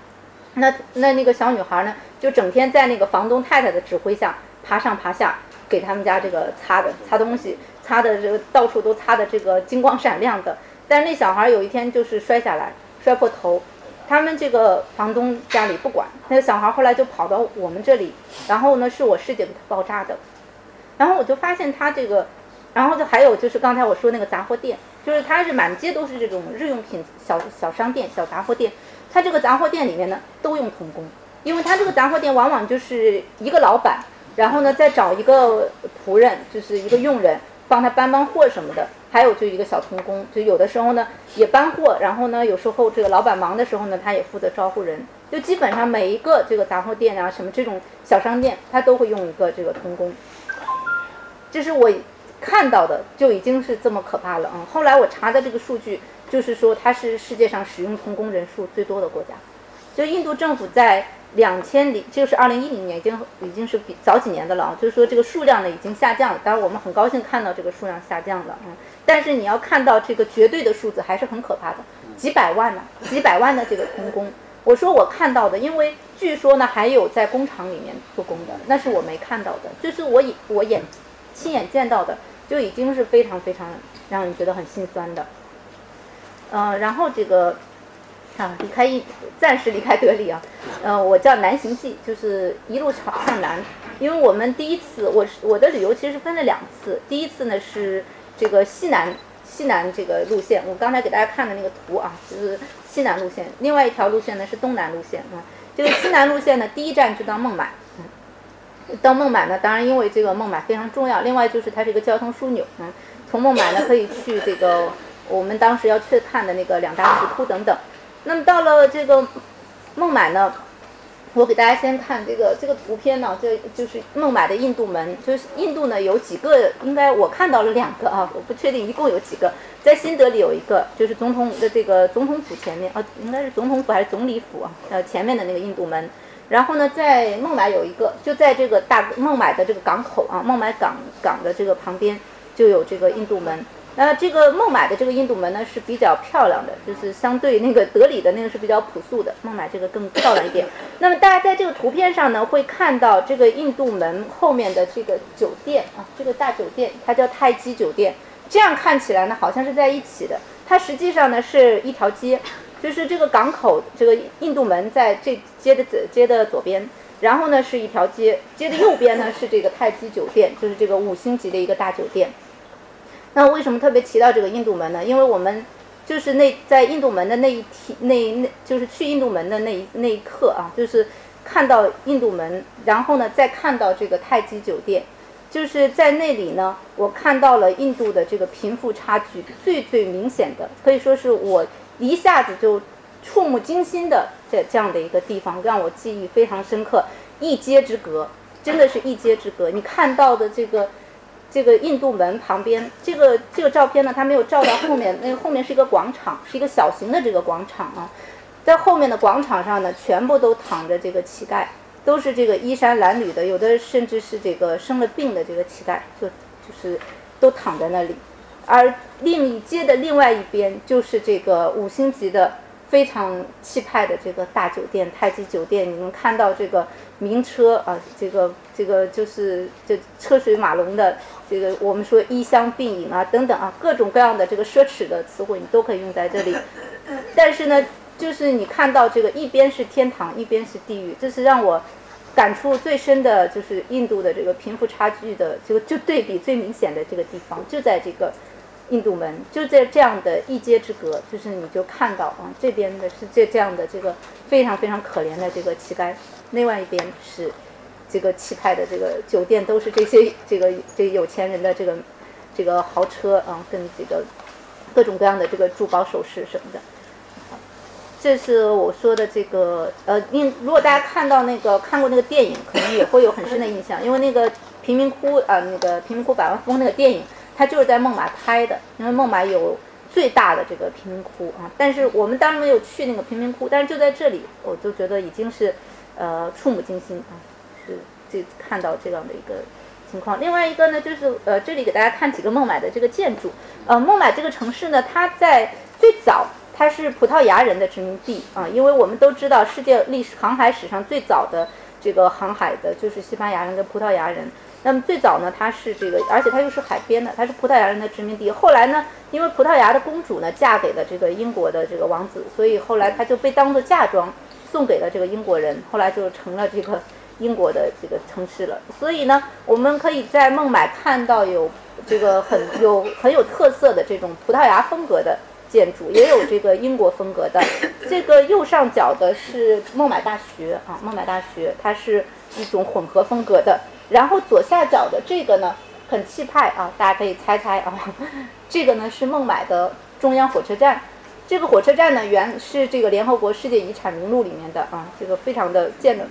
那那那个小女孩呢，就整天在那个房东太太的指挥下爬上爬下，给他们家这个擦的擦东西，擦的这个到处都擦的这个金光闪亮的。但是那小孩有一天就是摔下来，摔破头。他们这个房东家里不管，那个小孩后来就跑到我们这里，然后呢是我师姐给他包扎的。然后我就发现他这个，然后就还有就是刚才我说那个杂货店，就是他是满街都是这种日用品小小商店、小杂货店。他这个杂货店里面呢都用童工，因为他这个杂货店往往就是一个老板，然后呢再找一个仆人，就是一个佣人帮他搬搬货什么的，还有就一个小童工，就有的时候呢也搬货，然后呢有时候这个老板忙的时候呢他也负责招呼人，就基本上每一个这个杂货店啊什么这种小商店，他都会用一个这个童工。这是我看到的，就已经是这么可怕了啊！后来我查的这个数据，就是说它是世界上使用童工人数最多的国家。就印度政府在两千零，就是二零一零年，已经已经是比早几年的了啊。就是说这个数量呢已经下降了，当然我们很高兴看到这个数量下降了啊。但是你要看到这个绝对的数字还是很可怕的，几百万呢，几百万的这个童工。我说我看到的，因为据说呢还有在工厂里面做工的，那是我没看到的，就是我眼我眼。亲眼见到的就已经是非常非常让人觉得很心酸的，嗯，然后这个啊离开一暂时离开德里啊，呃，我叫南行记，就是一路朝向南，因为我们第一次我是我的旅游其实分了两次，第一次呢是这个西南西南这个路线，我刚才给大家看的那个图啊，就是西南路线，另外一条路线呢是东南路线啊，这个西南路线呢第一站就到孟买。到孟买呢，当然因为这个孟买非常重要，另外就是它是一个交通枢纽，嗯，从孟买呢可以去这个我们当时要去看的那个两大石窟等等。那么到了这个孟买呢，我给大家先看这个这个图片呢，这就是孟买的印度门，就是印度呢有几个，应该我看到了两个啊，我不确定一共有几个，在新德里有一个，就是总统的这个总统府前面啊，应该是总统府还是总理府啊，呃前面的那个印度门。然后呢，在孟买有一个，就在这个大孟买的这个港口啊，孟买港港的这个旁边就有这个印度门。那这个孟买的这个印度门呢是比较漂亮的，就是相对那个德里的那个是比较朴素的，孟买这个更漂亮一点。那么大家在这个图片上呢会看到这个印度门后面的这个酒店啊，这个大酒店它叫泰姬酒店，这样看起来呢好像是在一起的，它实际上呢是一条街。就是这个港口，这个印度门在这街的街的左边，然后呢是一条街，街的右边呢是这个泰姬酒店，就是这个五星级的一个大酒店。那为什么特别提到这个印度门呢？因为我们就是那在印度门的那一提那那，就是去印度门的那一那一刻啊，就是看到印度门，然后呢再看到这个泰姬酒店，就是在那里呢，我看到了印度的这个贫富差距最最明显的，可以说是我。一下子就触目惊心的这这样的一个地方，让我记忆非常深刻。一街之隔，真的是一街之隔。你看到的这个这个印度门旁边，这个这个照片呢，它没有照到后面，那个后面是一个广场，是一个小型的这个广场啊。在后面的广场上呢，全部都躺着这个乞丐，都是这个衣衫褴褛的，有的甚至是这个生了病的这个乞丐，就就是都躺在那里。而另一街的另外一边就是这个五星级的非常气派的这个大酒店太极酒店，你能看到这个名车啊，这个这个就是这车水马龙的这个我们说衣香鬓影啊等等啊各种各样的这个奢侈的词汇你都可以用在这里。但是呢，就是你看到这个一边是天堂，一边是地狱，这是让我感触最深的，就是印度的这个贫富差距的就就对比最明显的这个地方，就在这个。印度门就在这样的一街之隔，就是你就看到啊，这边的是这这样的这个非常非常可怜的这个乞丐，另外一边是这个气派的这个酒店，都是这些这个这有钱人的这个这个豪车啊，跟这个各种各样的这个珠宝首饰什么的。这是我说的这个呃，因如果大家看到那个看过那个电影，可能也会有很深的印象，因为那个贫民窟啊，那个贫民窟百万富翁那个电影，它就是在孟买拍的，因为孟买有最大的这个贫民窟啊。但是我们当然没有去那个贫民窟，但是就在这里，我就觉得已经是呃触目惊心啊，是这看到这样的一个情况。另外一个呢，就是呃，这里给大家看几个孟买的这个建筑。呃，孟买这个城市呢，它在最早。它是葡萄牙人的殖民地啊，因为我们都知道，世界历史航海史上最早的这个航海的就是西班牙人跟葡萄牙人。那么最早呢，它是这个，而且它又是海边的，它是葡萄牙人的殖民地。后来呢，因为葡萄牙的公主呢嫁给了这个英国的这个王子，所以后来它就被当做嫁妆送给了这个英国人，后来就成了这个英国的这个城市了。所以呢，我们可以在孟买看到有这个很有很有特色的这种葡萄牙风格的。建筑也有这个英国风格的，这个右上角的是孟买大学啊，孟买大学它是一种混合风格的。然后左下角的这个呢，很气派啊，大家可以猜猜啊，这个呢是孟买的中央火车站。这个火车站呢原是这个联合国世界遗产名录里面的啊，这个非常的建的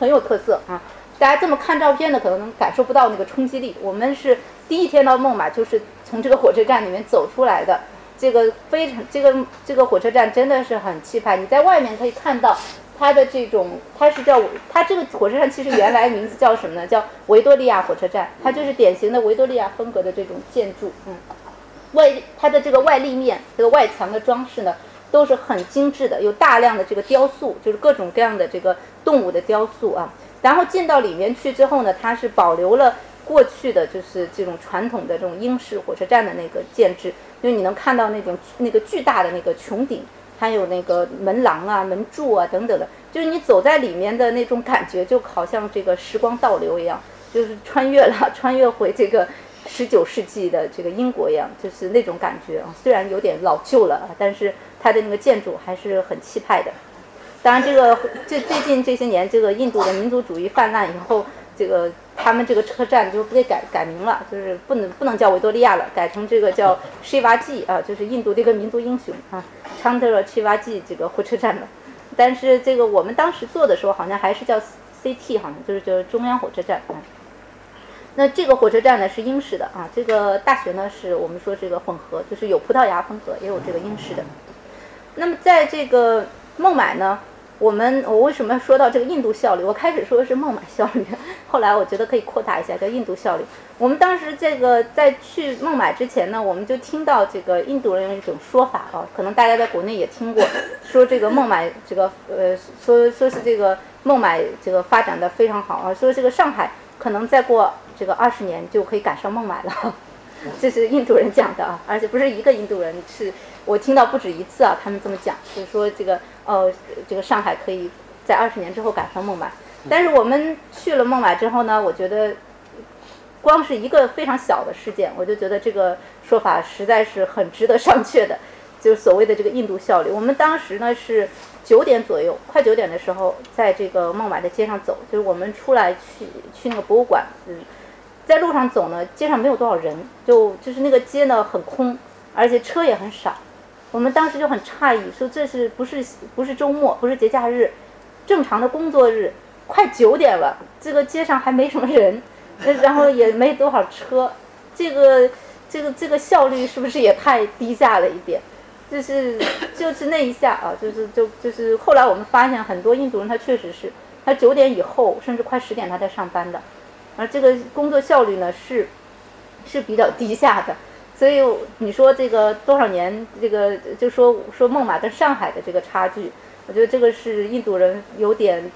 很有特色啊。大家这么看照片呢，可能感受不到那个冲击力。我们是第一天到孟买，就是从这个火车站里面走出来的。这个非常，这个这个火车站真的是很气派。你在外面可以看到它的这种，它是叫它这个火车站其实原来名字叫什么呢？叫维多利亚火车站。它就是典型的维多利亚风格的这种建筑。嗯，外它的这个外立面，这个外墙的装饰呢，都是很精致的，有大量的这个雕塑，就是各种各样的这个动物的雕塑啊。然后进到里面去之后呢，它是保留了过去的就是这种传统的这种英式火车站的那个建制。就是你能看到那种那个巨大的那个穹顶，还有那个门廊啊、门柱啊等等的，就是你走在里面的那种感觉，就好像这个时光倒流一样，就是穿越了，穿越回这个十九世纪的这个英国一样，就是那种感觉啊。虽然有点老旧了，但是它的那个建筑还是很气派的。当然，这个最最近这些年，这个印度的民族主义泛滥以后。这个他们这个车站就不给改改名了，就是不能不能叫维多利亚了，改成这个叫 Shivaji 啊，就是印度的一个民族英雄啊，Chandra Shivaji 这个火车站了。但是这个我们当时做的时候好像还是叫 CT，好像就是叫中央火车站啊。那这个火车站呢是英式的啊，这个大学呢是我们说这个混合，就是有葡萄牙风格，也有这个英式的。那么在这个孟买呢？我们我为什么要说到这个印度效率？我开始说的是孟买效率，后来我觉得可以扩大一下，叫印度效率。我们当时这个在去孟买之前呢，我们就听到这个印度人有一种说法啊，可能大家在国内也听过，说这个孟买这个呃，说说是这个孟买这个发展的非常好啊，说这个上海可能再过这个二十年就可以赶上孟买了，这是印度人讲的啊，而且不是一个印度人，是我听到不止一次啊，他们这么讲，就是说这个。哦，这个上海可以在二十年之后赶上孟买，但是我们去了孟买之后呢，我觉得光是一个非常小的事件，我就觉得这个说法实在是很值得商榷的，就是所谓的这个印度效率。我们当时呢是九点左右，快九点的时候，在这个孟买的街上走，就是我们出来去去那个博物馆，嗯，在路上走呢，街上没有多少人，就就是那个街呢很空，而且车也很少。我们当时就很诧异，说这是不是不是周末，不是节假日，正常的工作日，快九点了，这个街上还没什么人，然后也没多少车，这个这个这个效率是不是也太低下了一点？就是就是那一下啊，就是就就是后来我们发现很多印度人他确实是，他九点以后甚至快十点他在上班的，而这个工作效率呢是是比较低下的。所以你说这个多少年，这个就说说孟买跟上海的这个差距，我觉得这个是印度人有点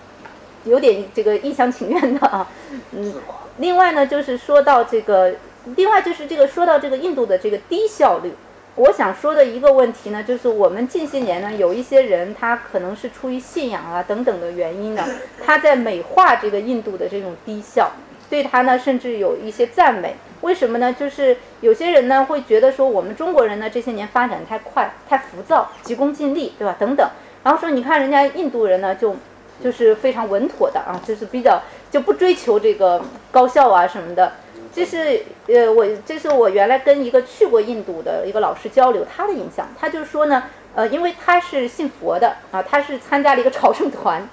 有点这个一厢情愿的啊。嗯，另外呢，就是说到这个，另外就是这个说到这个印度的这个低效率，我想说的一个问题呢，就是我们近些年呢，有一些人他可能是出于信仰啊等等的原因呢，他在美化这个印度的这种低效，对他呢甚至有一些赞美。为什么呢？就是有些人呢会觉得说，我们中国人呢这些年发展太快、太浮躁、急功近利，对吧？等等。然后说，你看人家印度人呢，就就是非常稳妥的啊，就是比较就不追求这个高效啊什么的。这是呃，我这是我原来跟一个去过印度的一个老师交流，他的印象，他就说呢，呃，因为他是信佛的啊，他是参加了一个朝圣团，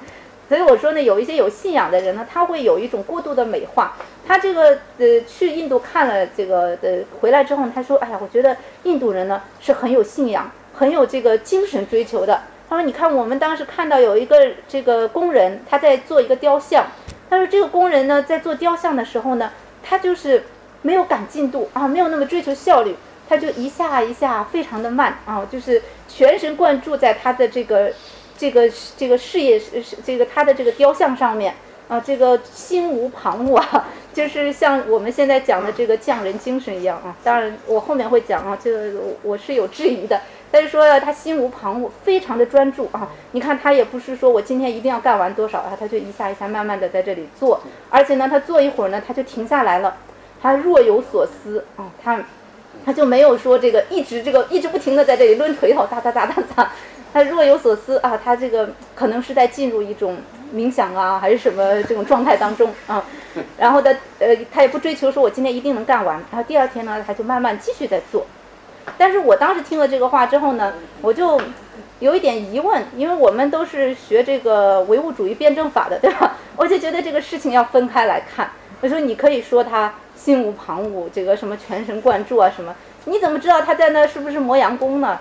所以我说呢，有一些有信仰的人呢，他会有一种过度的美化。他这个呃，去印度看了这个的回来之后，他说，哎呀，我觉得印度人呢是很有信仰，很有这个精神追求的。他说，你看我们当时看到有一个这个工人，他在做一个雕像，他说这个工人呢在做雕像的时候呢。他就是没有赶进度啊，没有那么追求效率，他就一下一下非常的慢啊，就是全神贯注在他的这个这个这个事业是这个他的这个雕像上面啊，这个心无旁骛啊，就是像我们现在讲的这个匠人精神一样啊。当然我后面会讲啊，这个我是有质疑的。但是说他心无旁骛，非常的专注啊！你看他也不是说我今天一定要干完多少啊，他就一下一下慢慢的在这里做，而且呢，他做一会儿呢，他就停下来了，他若有所思啊，他他就没有说这个一直这个一直不停的在这里抡锤头哒哒哒哒哒，他若有所思啊，他这个可能是在进入一种冥想啊，还是什么这种状态当中啊，然后他呃，他也不追求说我今天一定能干完，然后第二天呢，他就慢慢继续在做。但是我当时听了这个话之后呢，我就有一点疑问，因为我们都是学这个唯物主义辩证法的，对吧？我就觉得这个事情要分开来看。我说你可以说他心无旁骛，这个什么全神贯注啊什么，你怎么知道他在那是不是磨洋工呢？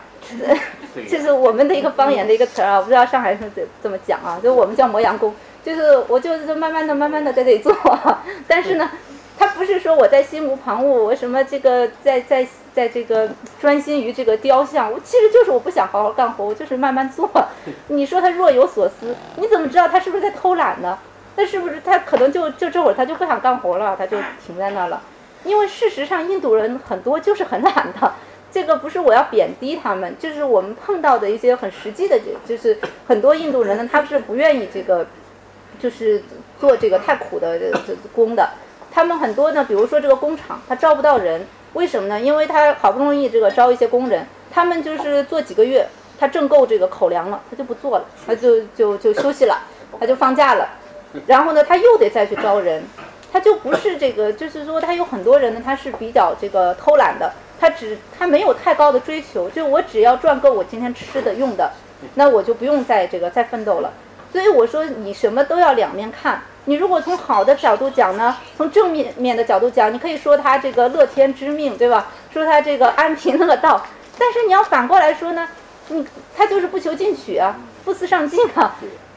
这是我们的一个方言的一个词儿啊，我不知道上海人怎怎么讲啊，就我们叫磨洋工，就是我就是慢慢的、慢慢的在这里做，但是呢。他不是说我在心无旁骛，我什么这个在在在这个专心于这个雕像，我其实就是我不想好好干活，我就是慢慢做。你说他若有所思，你怎么知道他是不是在偷懒呢？那是不是他可能就就这会儿他就不想干活了，他就停在那了？因为事实上印度人很多就是很懒的，这个不是我要贬低他们，就是我们碰到的一些很实际的，就就是很多印度人呢，他是不愿意这个，就是做这个太苦的这工的。他们很多呢，比如说这个工厂，他招不到人，为什么呢？因为他好不容易这个招一些工人，他们就是做几个月，他挣够这个口粮了，他就不做了，他就就就休息了，他就放假了，然后呢，他又得再去招人，他就不是这个，就是说他有很多人呢，他是比较这个偷懒的，他只他没有太高的追求，就我只要赚够我今天吃的用的，那我就不用再这个再奋斗了。所以我说你什么都要两面看。你如果从好的角度讲呢，从正面面的角度讲，你可以说他这个乐天知命，对吧？说他这个安贫乐道。但是你要反过来说呢，你他就是不求进取啊，不思上进啊。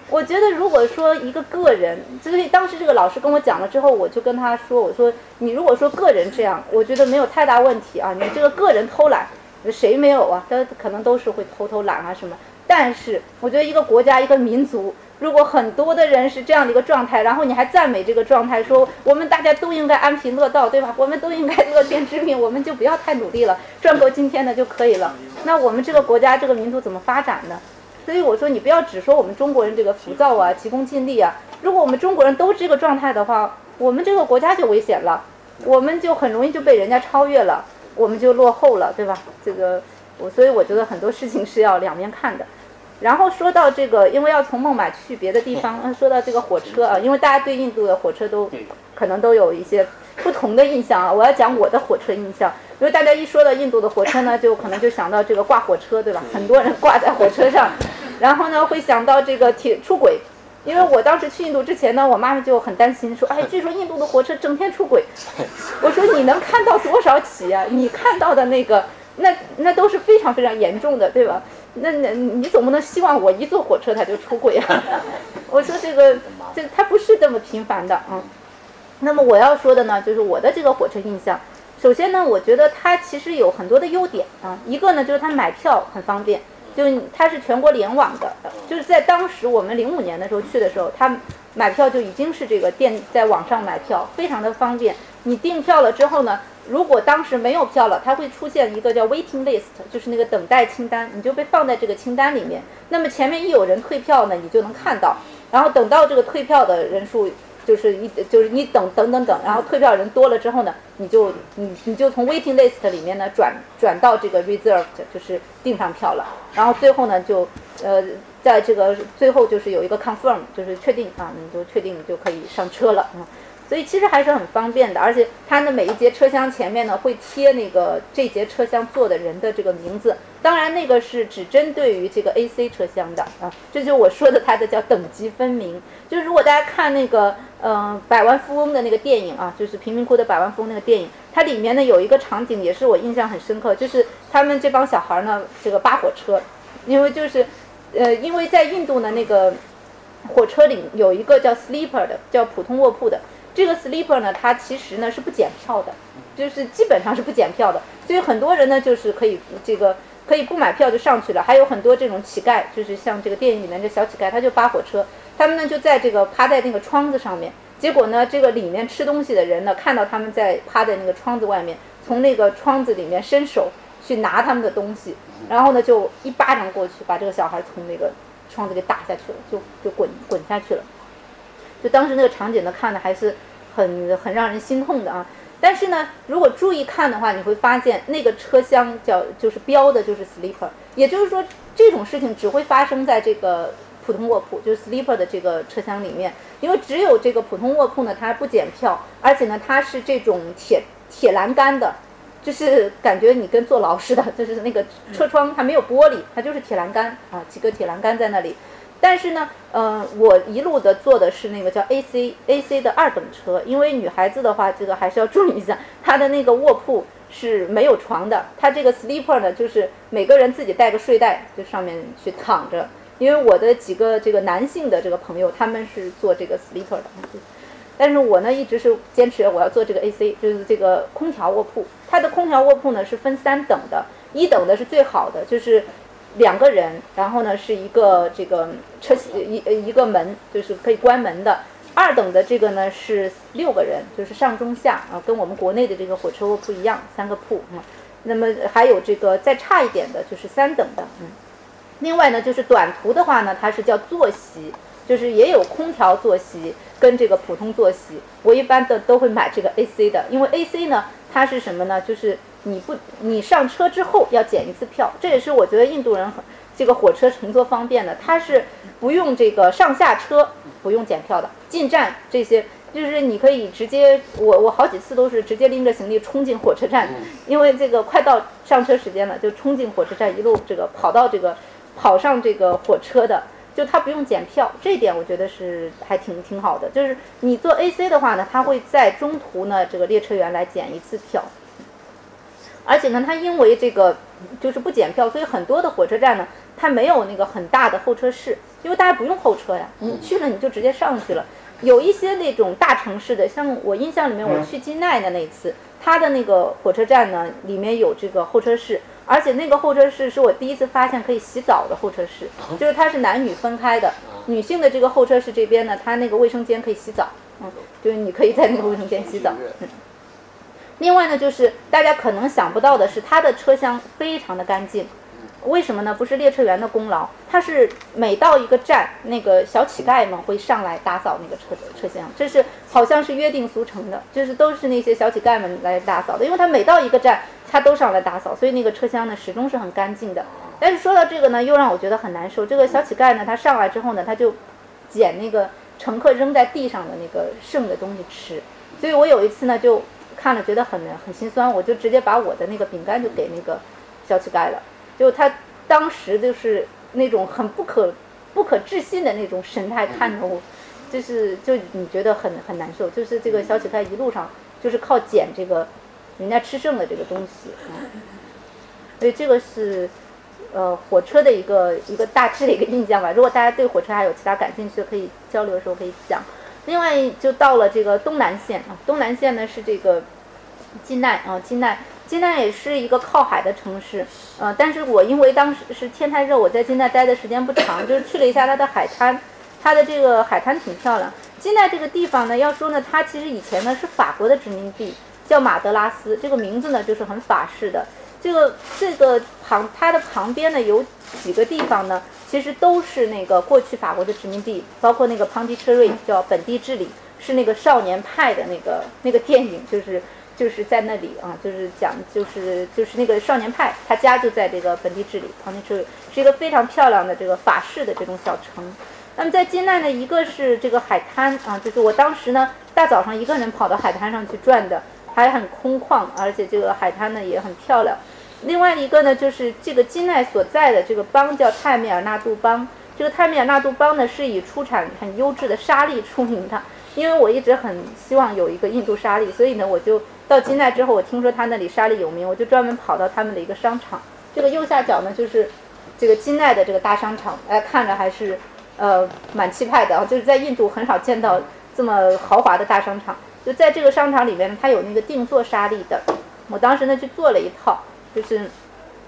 我觉得如果说一个个人，所以当时这个老师跟我讲了之后，我就跟他说，我说你如果说个人这样，我觉得没有太大问题啊。你这个个人偷懒，谁没有啊？他可能都是会偷偷懒啊什么。但是我觉得一个国家一个民族。如果很多的人是这样的一个状态，然后你还赞美这个状态，说我们大家都应该安贫乐道，对吧？我们都应该乐天知命，我们就不要太努力了，赚够今天的就可以了。那我们这个国家这个民族怎么发展呢？所以我说你不要只说我们中国人这个浮躁啊、急功近利啊。如果我们中国人都这个状态的话，我们这个国家就危险了，我们就很容易就被人家超越了，我们就落后了，对吧？这个我所以我觉得很多事情是要两面看的。然后说到这个，因为要从孟买去别的地方，嗯，说到这个火车啊，因为大家对印度的火车都可能都有一些不同的印象啊。我要讲我的火车印象，因为大家一说到印度的火车呢，就可能就想到这个挂火车，对吧？很多人挂在火车上，然后呢会想到这个铁出轨，因为我当时去印度之前呢，我妈妈就很担心，说，哎，据说印度的火车整天出轨。我说你能看到多少起啊？你看到的那个，那那都是非常非常严重的，对吧？那那你总不能希望我一坐火车它就出轨啊？我说这个这它不是这么频繁的嗯。那么我要说的呢，就是我的这个火车印象。首先呢，我觉得它其实有很多的优点啊。一个呢，就是它买票很方便，就它是全国联网的。就是在当时我们零五年的时候去的时候，它买票就已经是这个电在网上买票，非常的方便。你订票了之后呢？如果当时没有票了，它会出现一个叫 waiting list，就是那个等待清单，你就被放在这个清单里面。那么前面一有人退票呢，你就能看到。然后等到这个退票的人数，就是一就是你等等等等，然后退票人多了之后呢，你就你你就从 waiting list 里面呢转转到这个 reserved，就是订上票了。然后最后呢就呃在这个最后就是有一个 confirm，就是确定啊，你就确定你就可以上车了啊。所以其实还是很方便的，而且它的每一节车厢前面呢会贴那个这节车厢坐的人的这个名字，当然那个是只针对于这个 AC 车厢的啊，这就我说的它的叫等级分明。就是如果大家看那个嗯百万富翁的那个电影啊，就是贫民窟的百万富翁那个电影，它里面呢有一个场景也是我印象很深刻，就是他们这帮小孩呢这个扒火车，因为就是呃因为在印度呢那个火车里有一个叫 sleeper 的，叫普通卧铺的。这个 sleeper 呢，它其实呢是不检票的，就是基本上是不检票的，所以很多人呢就是可以这个可以不买票就上去了。还有很多这种乞丐，就是像这个电影里面的小乞丐，他就扒火车，他们呢就在这个趴在那个窗子上面，结果呢这个里面吃东西的人呢看到他们在趴在那个窗子外面，从那个窗子里面伸手去拿他们的东西，然后呢就一巴掌过去，把这个小孩从那个窗子给打下去了，就就滚滚下去了。就当时那个场景呢看的还是。很很让人心痛的啊！但是呢，如果注意看的话，你会发现那个车厢叫就是标的就是 sleeper，也就是说这种事情只会发生在这个普通卧铺，就是 sleeper 的这个车厢里面，因为只有这个普通卧铺呢，它不检票，而且呢，它是这种铁铁栏杆的，就是感觉你跟坐牢似的，就是那个车窗它没有玻璃，它就是铁栏杆啊，几个铁栏杆在那里。但是呢，嗯，我一路的坐的是那个叫 A C A C 的二等车，因为女孩子的话，这个还是要注意一下，她的那个卧铺是没有床的，她这个 sleeper 呢，就是每个人自己带个睡袋，就上面去躺着。因为我的几个这个男性的这个朋友，他们是坐这个 sleeper 的，但是我呢一直是坚持我要坐这个 A C，就是这个空调卧铺。它的空调卧铺呢是分三等的，一等的是最好的，就是。两个人，然后呢是一个这个车一一个门，就是可以关门的。二等的这个呢是六个人，就是上中下啊，跟我们国内的这个火车卧铺一样，三个铺啊。那么还有这个再差一点的，就是三等的，嗯。另外呢，就是短途的话呢，它是叫坐席，就是也有空调坐席跟这个普通坐席。我一般的都会买这个 AC 的，因为 AC 呢，它是什么呢？就是。你不，你上车之后要检一次票，这也是我觉得印度人很这个火车乘坐方便的，它是不用这个上下车不用检票的，进站这些就是你可以直接，我我好几次都是直接拎着行李冲进火车站，因为这个快到上车时间了，就冲进火车站，一路这个跑到这个跑上这个火车的，就他不用检票，这一点我觉得是还挺挺好的。就是你坐 AC 的话呢，他会在中途呢，这个列车员来检一次票。而且呢，它因为这个就是不检票，所以很多的火车站呢，它没有那个很大的候车室，因为大家不用候车呀，你去了你就直接上去了。有一些那种大城市的，像我印象里面我去金奈的那次，它的那个火车站呢，里面有这个候车室，而且那个候车室是我第一次发现可以洗澡的候车室，就是它是男女分开的，女性的这个候车室这边呢，它那个卫生间可以洗澡，嗯，就是你可以在那个卫生间洗澡，嗯。另外呢，就是大家可能想不到的是，它的车厢非常的干净，为什么呢？不是列车员的功劳，它是每到一个站，那个小乞丐们会上来打扫那个车车厢，这是好像是约定俗成的，就是都是那些小乞丐们来打扫的，因为他每到一个站，他都上来打扫，所以那个车厢呢始终是很干净的。但是说到这个呢，又让我觉得很难受。这个小乞丐呢，他上来之后呢，他就捡那个乘客扔在地上的那个剩的东西吃，所以我有一次呢就。看了觉得很很心酸，我就直接把我的那个饼干就给那个小乞丐了。就他当时就是那种很不可不可置信的那种神态看着我，就是就你觉得很很难受。就是这个小乞丐一路上就是靠捡这个人家吃剩的这个东西，所以这个是呃火车的一个一个大致的一个印象吧。如果大家对火车还有其他感兴趣的，可以交流的时候可以讲。另外就到了这个东南线啊，东南线呢是这个金奈啊，金奈，金奈也是一个靠海的城市，呃，但是我因为当时是天太热，我在金奈待的时间不长，就是去了一下它的海滩，它的这个海滩挺漂亮。金奈这个地方呢，要说呢，它其实以前呢是法国的殖民地，叫马德拉斯，这个名字呢就是很法式的。这个这个旁它的旁边呢有几个地方呢？其实都是那个过去法国的殖民地，包括那个庞迪车瑞叫本地治理，是那个少年派的那个那个电影，就是就是在那里啊，就是讲就是就是那个少年派，他家就在这个本地治理庞迪车瑞，是一个非常漂亮的这个法式的这种小城。那么在金奈呢，一个是这个海滩啊，就是我当时呢大早上一个人跑到海滩上去转的，还很空旷，而且这个海滩呢也很漂亮。另外一个呢，就是这个金奈所在的这个邦叫泰米尔纳杜邦。这个泰米尔纳杜邦呢是以出产很优质的沙粒出名的。因为我一直很希望有一个印度沙粒，所以呢，我就到金奈之后，我听说他那里沙粒有名，我就专门跑到他们的一个商场。这个右下角呢，就是这个金奈的这个大商场，哎，看着还是呃蛮气派的啊。就是在印度很少见到这么豪华的大商场。就在这个商场里面呢，它有那个定做沙粒的。我当时呢去做了一套，就是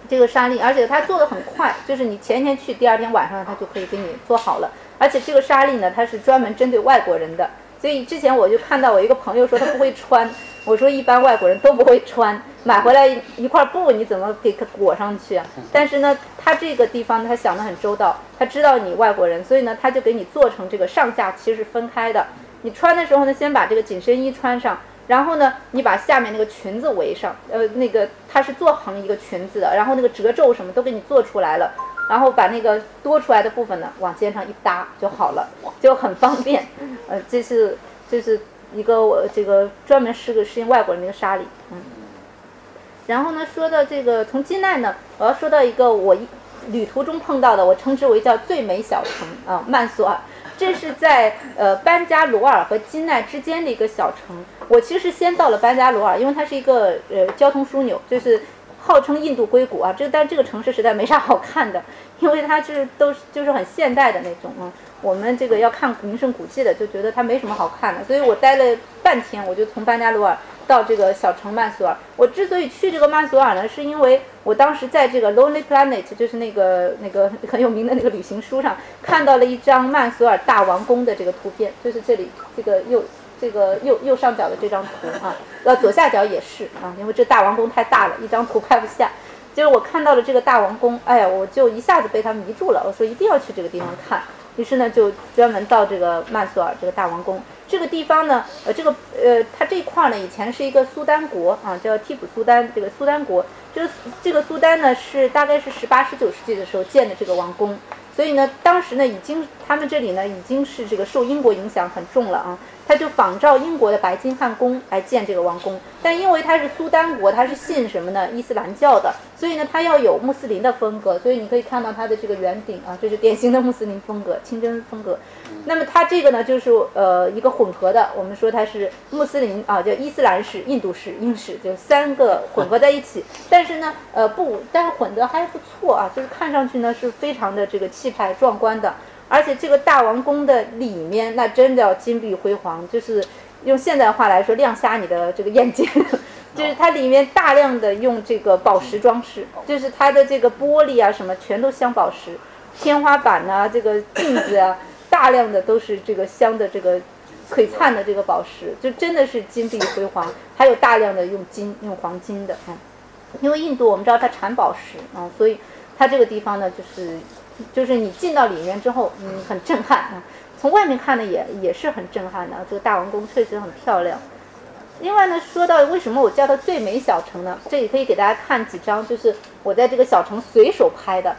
这个沙粒，而且它做的很快，就是你前天去，第二天晚上它就可以给你做好了。而且这个沙粒呢，它是专门针对外国人的。所以之前我就看到我一个朋友说他不会穿，我说一般外国人都不会穿，买回来一块布你怎么给它裹上去啊？但是呢，他这个地方他想得很周到，他知道你外国人，所以呢，他就给你做成这个上下其实是分开的。你穿的时候呢，先把这个紧身衣穿上，然后呢，你把下面那个裙子围上，呃，那个它是做成一个裙子的，然后那个褶皱什么都给你做出来了。然后把那个多出来的部分呢，往肩上一搭就好了，就很方便。呃，这是这是一个我这个专门适个适应外国人的一个纱里。嗯。然后呢，说到这个从金奈呢，我要说到一个我旅途中碰到的，我称之为叫最美小城啊，曼索尔。这是在呃班加罗尔和金奈之间的一个小城。我其实先到了班加罗尔，因为它是一个呃交通枢纽，就是。号称印度硅谷啊，这但这个城市实在没啥好看的，因为它是都就是很现代的那种啊。我们这个要看名胜古迹的，就觉得它没什么好看的。所以我待了半天，我就从班加罗尔到这个小城曼索尔。我之所以去这个曼索尔呢，是因为我当时在这个 Lonely Planet，就是那个那个很有名的那个旅行书上，看到了一张曼索尔大王宫的这个图片，就是这里这个右。这个右右上角的这张图啊，呃，左下角也是啊，因为这大王宫太大了，一张图拍不下。就是我看到了这个大王宫，哎呀，我就一下子被它迷住了。我说一定要去这个地方看，于是呢，就专门到这个曼索尔这个大王宫。这个地方呢，呃，这个呃，它这一块呢，以前是一个苏丹国啊，叫替补苏丹。这个苏丹国，这个这个苏丹呢，是大概是十八、十九世纪的时候建的这个王宫。所以呢，当时呢，已经他们这里呢，已经是这个受英国影响很重了啊。他就仿照英国的白金汉宫来建这个王宫，但因为他是苏丹国，他是信什么呢？伊斯兰教的，所以呢，他要有穆斯林的风格。所以你可以看到他的这个圆顶啊，这是典型的穆斯林风格，清真风格。那么它这个呢，就是呃一个混合的，我们说它是穆斯林啊，叫伊斯兰式、印度式、英式，就三个混合在一起。但是呢，呃不，但是混得还不错啊，就是看上去呢是非常的这个气派壮观的。而且这个大王宫的里面，那真的要金碧辉煌，就是用现代话来说，亮瞎你的这个眼睛。就是它里面大量的用这个宝石装饰，就是它的这个玻璃啊什么全都镶宝石，天花板呐，这个镜子啊，大量的都是这个镶的这个璀璨的这个宝石，就真的是金碧辉煌。还有大量的用金用黄金的啊，因为印度我们知道它产宝石啊，所以它这个地方呢就是。就是你进到里面之后，嗯，很震撼啊。从外面看呢，也也是很震撼的。这个大王宫确实很漂亮。另外呢，说到为什么我叫它最美小城呢？这里可以给大家看几张，就是我在这个小城随手拍的，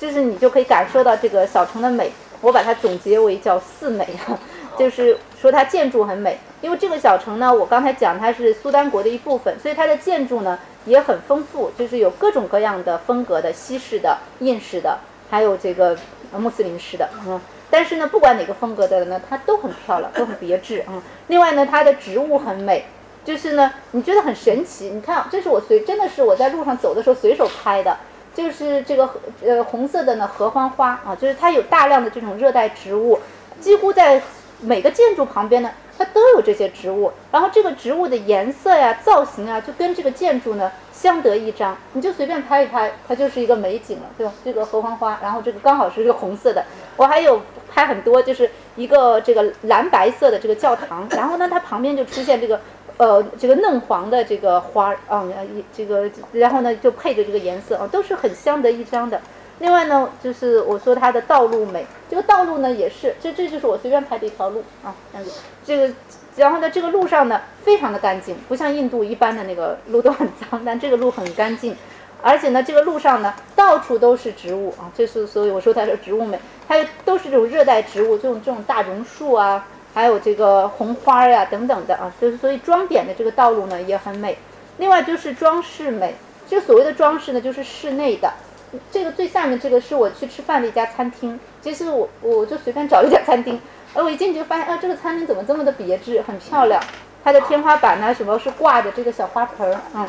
就是你就可以感受到这个小城的美。我把它总结为叫四美啊，就是说它建筑很美。因为这个小城呢，我刚才讲它是苏丹国的一部分，所以它的建筑呢也很丰富，就是有各种各样的风格的，西式的、印式的。还有这个穆斯林式的，嗯，但是呢，不管哪个风格的呢，它都很漂亮，都很别致嗯。另外呢，它的植物很美，就是呢，你觉得很神奇。你看，这是我随真的是我在路上走的时候随手拍的，就是这个呃红色的呢合欢花啊，就是它有大量的这种热带植物，几乎在每个建筑旁边呢。它都有这些植物，然后这个植物的颜色呀、造型啊，就跟这个建筑呢相得益彰。你就随便拍一拍，它就是一个美景了，对吧？这个荷花花，然后这个刚好是一个红色的。我还有拍很多，就是一个这个蓝白色的这个教堂，然后呢，它旁边就出现这个呃这个嫩黄的这个花啊，一这个然后呢就配着这个颜色啊，都是很相得益彰的。另外呢，就是我说它的道路美，这个道路呢也是，这这就是我随便拍的一条路啊，这样子。这个，然后呢，这个路上呢非常的干净，不像印度一般的那个路都很脏，但这个路很干净。而且呢，这个路上呢到处都是植物啊，这是所以我说它是植物美，它都是这种热带植物，这种这种大榕树啊，还有这个红花呀等等的啊，就是所以装点的这个道路呢也很美。另外就是装饰美，这所谓的装饰呢，就是室内的。这个最下面这个是我去吃饭的一家餐厅，其实我我就随便找了一家餐厅，而 我一进去就发现啊，这个餐厅怎么这么的别致，很漂亮。它的天花板呢，什么是挂的这个小花盆儿，嗯，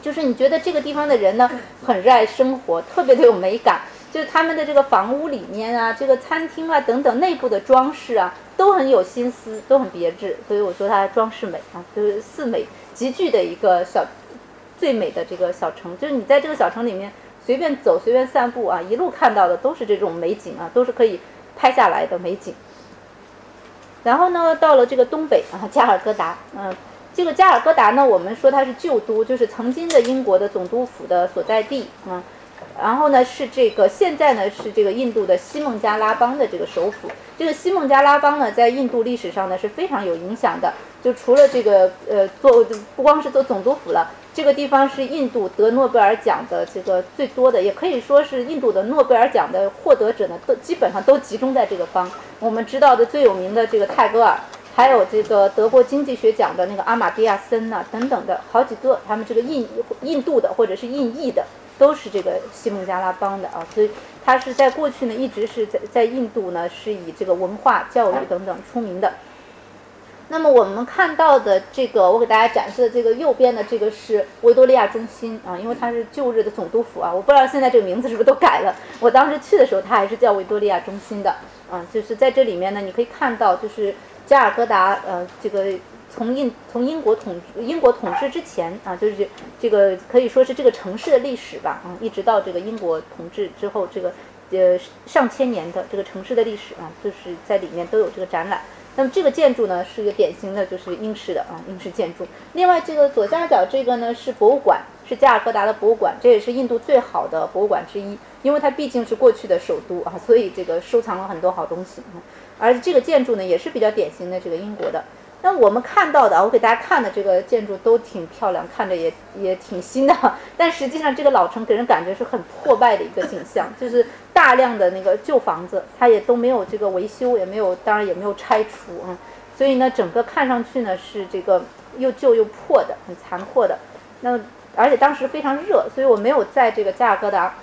就是你觉得这个地方的人呢，很热爱生活，特别的有美感。就是他们的这个房屋里面啊，这个餐厅啊等等内部的装饰啊，都很有心思，都很别致。所以我说它装饰美啊，就是四美集聚的一个小最美的这个小城。就是你在这个小城里面。随便走，随便散步啊，一路看到的都是这种美景啊，都是可以拍下来的美景。然后呢，到了这个东北啊，加尔各答，嗯，这个加尔各答呢，我们说它是旧都，就是曾经的英国的总督府的所在地啊。然后呢，是这个现在呢是这个印度的西孟加拉邦的这个首府。这个西孟加拉邦呢，在印度历史上呢是非常有影响的。就除了这个呃做不光是做总督府了。这个地方是印度得诺贝尔奖的这个最多的，也可以说是印度的诺贝尔奖的获得者呢，都基本上都集中在这个邦。我们知道的最有名的这个泰戈尔，还有这个德国经济学奖的那个阿马蒂亚森呐，等等的好几个，他们这个印印度的或者是印裔的，都是这个西孟加拉邦的啊。所以他是在过去呢，一直是在在印度呢，是以这个文化、教育等等出名的。那么我们看到的这个，我给大家展示的这个右边的这个是维多利亚中心啊，因为它是旧日的总督府啊，我不知道现在这个名字是不是都改了。我当时去的时候，它还是叫维多利亚中心的啊，就是在这里面呢，你可以看到，就是加尔各答呃，这个从印从英国统英国统治之前啊，就是这个可以说是这个城市的历史吧啊，一直到这个英国统治之后，这个呃上千年的这个城市的历史啊，就是在里面都有这个展览。那么这个建筑呢，是一个典型的就是英式的啊英式建筑。另外这个左下角这个呢是博物馆，是加尔各答的博物馆，这也是印度最好的博物馆之一，因为它毕竟是过去的首都啊，所以这个收藏了很多好东西。而这个建筑呢也是比较典型的这个英国的。那我们看到的，我给大家看的这个建筑都挺漂亮，看着也也挺新的。但实际上，这个老城给人感觉是很破败的一个景象，就是大量的那个旧房子，它也都没有这个维修，也没有，当然也没有拆除啊。所以呢，整个看上去呢是这个又旧又破的，很残破的。那而且当时非常热，所以我没有在这个加尔各答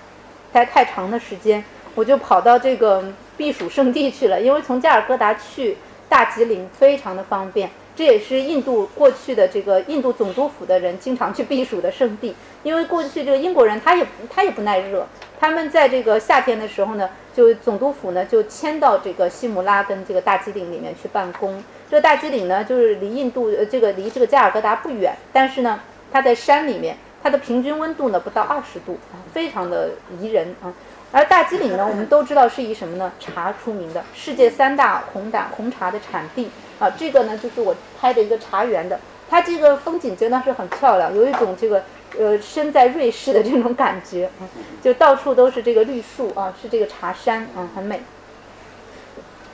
待太长的时间，我就跑到这个避暑胜地去了，因为从加尔各答去。大吉岭非常的方便，这也是印度过去的这个印度总督府的人经常去避暑的圣地。因为过去这个英国人他也他也不耐热，他们在这个夏天的时候呢，就总督府呢就迁到这个西姆拉跟这个大吉岭里面去办公。这个大吉岭呢，就是离印度呃这个离这个加尔各答不远，但是呢，它在山里面，它的平均温度呢不到二十度，非常的宜人啊。而大吉岭呢，我们都知道是以什么呢？茶出名的，世界三大红胆红茶的产地啊。这个呢，就是我拍的一个茶园的，它这个风景真的是很漂亮，有一种这个呃身在瑞士的这种感觉嗯，就到处都是这个绿树啊，是这个茶山啊，很美。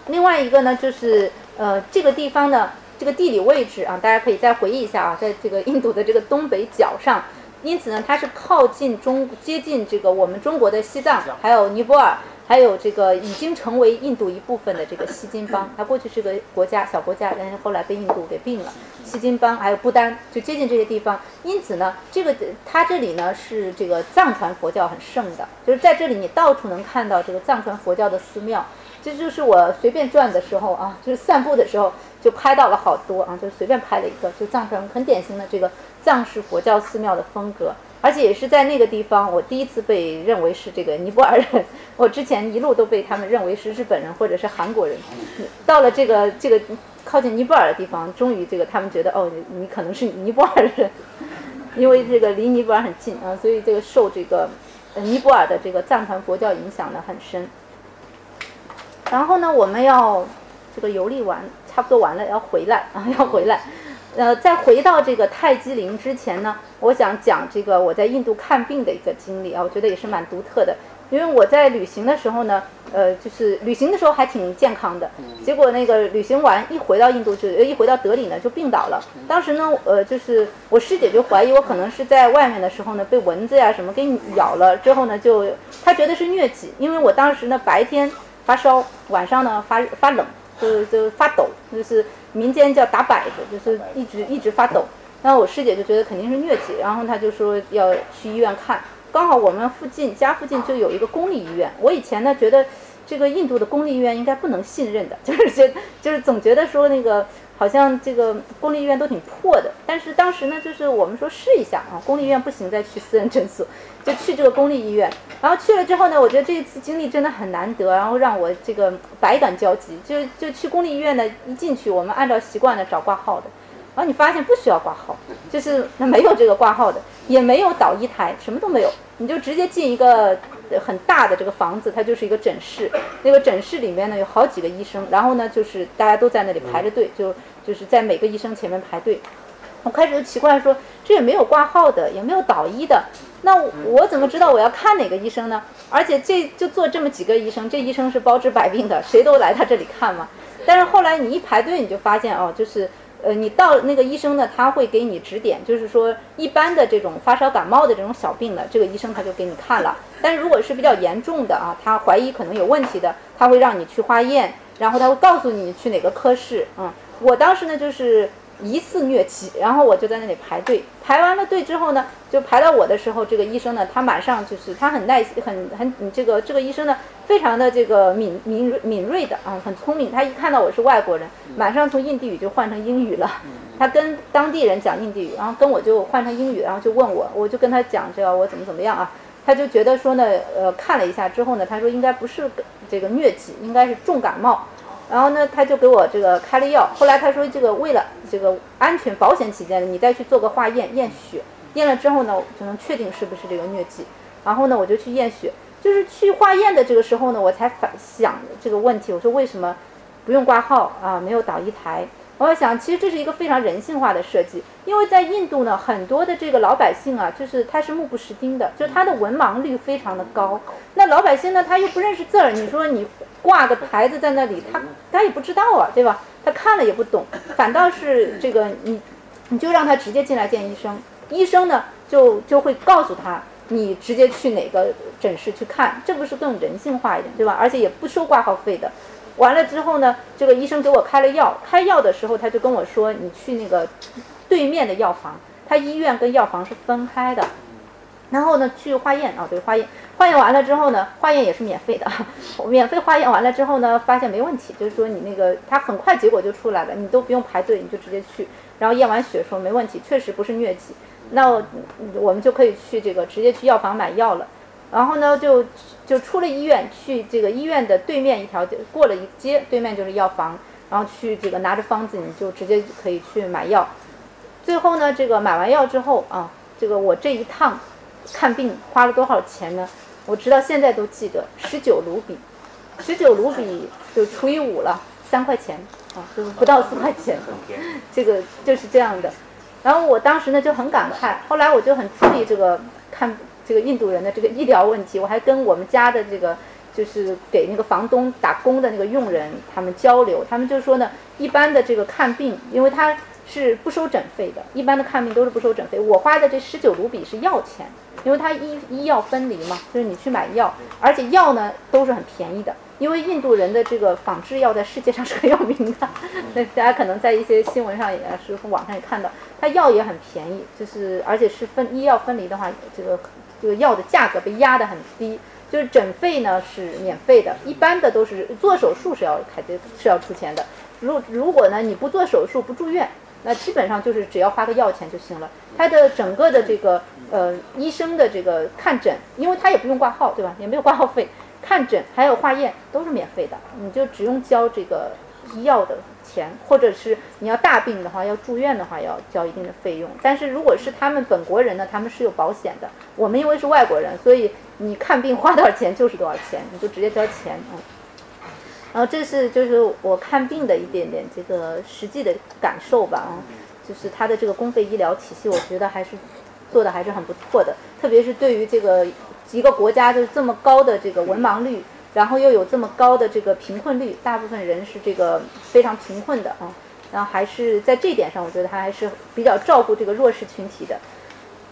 另外一个呢，就是呃这个地方呢，这个地理位置啊，大家可以再回忆一下啊，在这个印度的这个东北角上。因此呢，它是靠近中接近这个我们中国的西藏，还有尼泊尔，还有这个已经成为印度一部分的这个锡金邦。它过去是个国家，小国家，但是后来被印度给并了。锡金邦还有不丹，就接近这些地方。因此呢，这个它这里呢是这个藏传佛教很盛的，就是在这里你到处能看到这个藏传佛教的寺庙。这就是我随便转的时候啊，就是散步的时候就拍到了好多啊，就随便拍了一个，就藏传很典型的这个。藏式佛教寺庙的风格，而且也是在那个地方，我第一次被认为是这个尼泊尔人。我之前一路都被他们认为是日本人或者是韩国人。到了这个这个靠近尼泊尔的地方，终于这个他们觉得哦，你可能是尼泊尔人，因为这个离尼泊尔很近啊，所以这个受这个尼泊尔的这个藏传佛教影响的很深。然后呢，我们要这个游历完，差不多完了，要回来啊，要回来。呃，在回到这个泰姬陵之前呢，我想讲这个我在印度看病的一个经历啊，我觉得也是蛮独特的。因为我在旅行的时候呢，呃，就是旅行的时候还挺健康的，结果那个旅行完一回到印度就一回到德里呢就病倒了。当时呢，呃，就是我师姐就怀疑我可能是在外面的时候呢被蚊子呀什么给咬了，之后呢就她觉得是疟疾，因为我当时呢白天发烧，晚上呢发发冷，就就发抖，就是民间叫打摆子，就是一直一直发抖。然后我师姐就觉得肯定是疟疾，然后她就说要去医院看。刚好我们附近家附近就有一个公立医院。我以前呢觉得这个印度的公立医院应该不能信任的，就是觉就是总觉得说那个好像这个公立医院都挺破的。但是当时呢，就是我们说试一下啊，公立医院不行再去私人诊所，就去这个公立医院。然后去了之后呢，我觉得这一次经历真的很难得，然后让我这个百感交集。就就去公立医院呢，一进去我们按照习惯的找挂号的。然后你发现不需要挂号，就是那没有这个挂号的，也没有导医台，什么都没有，你就直接进一个很大的这个房子，它就是一个诊室。那个诊室里面呢有好几个医生，然后呢就是大家都在那里排着队，就就是在每个医生前面排队。我开始就奇怪说，这也没有挂号的，也没有导医的，那我怎么知道我要看哪个医生呢？而且这就做这么几个医生，这医生是包治百病的，谁都来他这里看嘛。但是后来你一排队，你就发现哦，就是。呃，你到那个医生呢，他会给你指点，就是说一般的这种发烧感冒的这种小病呢，这个医生他就给你看了。但是如果是比较严重的啊，他怀疑可能有问题的，他会让你去化验，然后他会告诉你去哪个科室。嗯，我当时呢就是。疑似疟疾，然后我就在那里排队，排完了队之后呢，就排到我的时候，这个医生呢，他马上就是他很耐心，很很，这个这个医生呢，非常的这个敏敏敏锐的啊，很聪明，他一看到我是外国人，马上从印地语就换成英语了，他跟当地人讲印地语，然后跟我就换成英语，然后就问我，我就跟他讲这个我怎么怎么样啊，他就觉得说呢，呃，看了一下之后呢，他说应该不是这个疟疾，应该是重感冒。然后呢，他就给我这个开了药。后来他说，这个为了这个安全保险起见，你再去做个化验，验血，验了之后呢，就能确定是不是这个疟疾。然后呢，我就去验血，就是去化验的这个时候呢，我才反想这个问题。我说为什么不用挂号啊？没有导医台。我想，其实这是一个非常人性化的设计，因为在印度呢，很多的这个老百姓啊，就是他是目不识丁的，就他的文盲率非常的高。那老百姓呢，他又不认识字儿，你说你挂个牌子在那里，他他也不知道啊，对吧？他看了也不懂，反倒是这个你，你就让他直接进来见医生，医生呢就就会告诉他，你直接去哪个诊室去看，这不是更人性化一点，对吧？而且也不收挂号费的。完了之后呢，这个医生给我开了药。开药的时候，他就跟我说：“你去那个对面的药房，他医院跟药房是分开的。然后呢，去化验啊，对，化验。化验完了之后呢，化验也是免费的。免费化验完了之后呢，发现没问题，就是说你那个他很快结果就出来了，你都不用排队，你就直接去。然后验完血说没问题，确实不是疟疾。那我们就可以去这个直接去药房买药了。然后呢，就。就出了医院，去这个医院的对面一条过了一街，对面就是药房，然后去这个拿着方子，你就直接可以去买药。最后呢，这个买完药之后啊，这个我这一趟看病花了多少钱呢？我直到现在都记得，十九卢比，十九卢比就除以五了，三块钱啊，不到四块钱，这个就是这样的。然后我当时呢就很感慨，后来我就很注意这个看。这个印度人的这个医疗问题，我还跟我们家的这个就是给那个房东打工的那个佣人他们交流，他们就说呢，一般的这个看病，因为他是不收诊费的，一般的看病都是不收诊费。我花的这十九卢比是药钱，因为他医医药分离嘛，就是你去买药，而且药呢都是很便宜的，因为印度人的这个仿制药在世界上是很有名的，那 大家可能在一些新闻上也是从网上也看到，它药也很便宜，就是而且是分医药分离的话，这个。这个药的价格被压得很低，就是诊费呢是免费的，一般的都是做手术是要开的，是要出钱的。如如果呢你不做手术不住院，那基本上就是只要花个药钱就行了。它的整个的这个呃医生的这个看诊，因为他也不用挂号，对吧？也没有挂号费，看诊还有化验都是免费的，你就只用交这个医药的。钱，或者是你要大病的话，要住院的话，要交一定的费用。但是如果是他们本国人呢，他们是有保险的。我们因为是外国人，所以你看病花多少钱就是多少钱，你就直接交钱嗯。然后这是就是我看病的一点点这个实际的感受吧啊，就是他的这个公费医疗体系，我觉得还是做的还是很不错的。特别是对于这个一个国家就是这么高的这个文盲率。然后又有这么高的这个贫困率，大部分人是这个非常贫困的啊，然后还是在这点上，我觉得他还是比较照顾这个弱势群体的。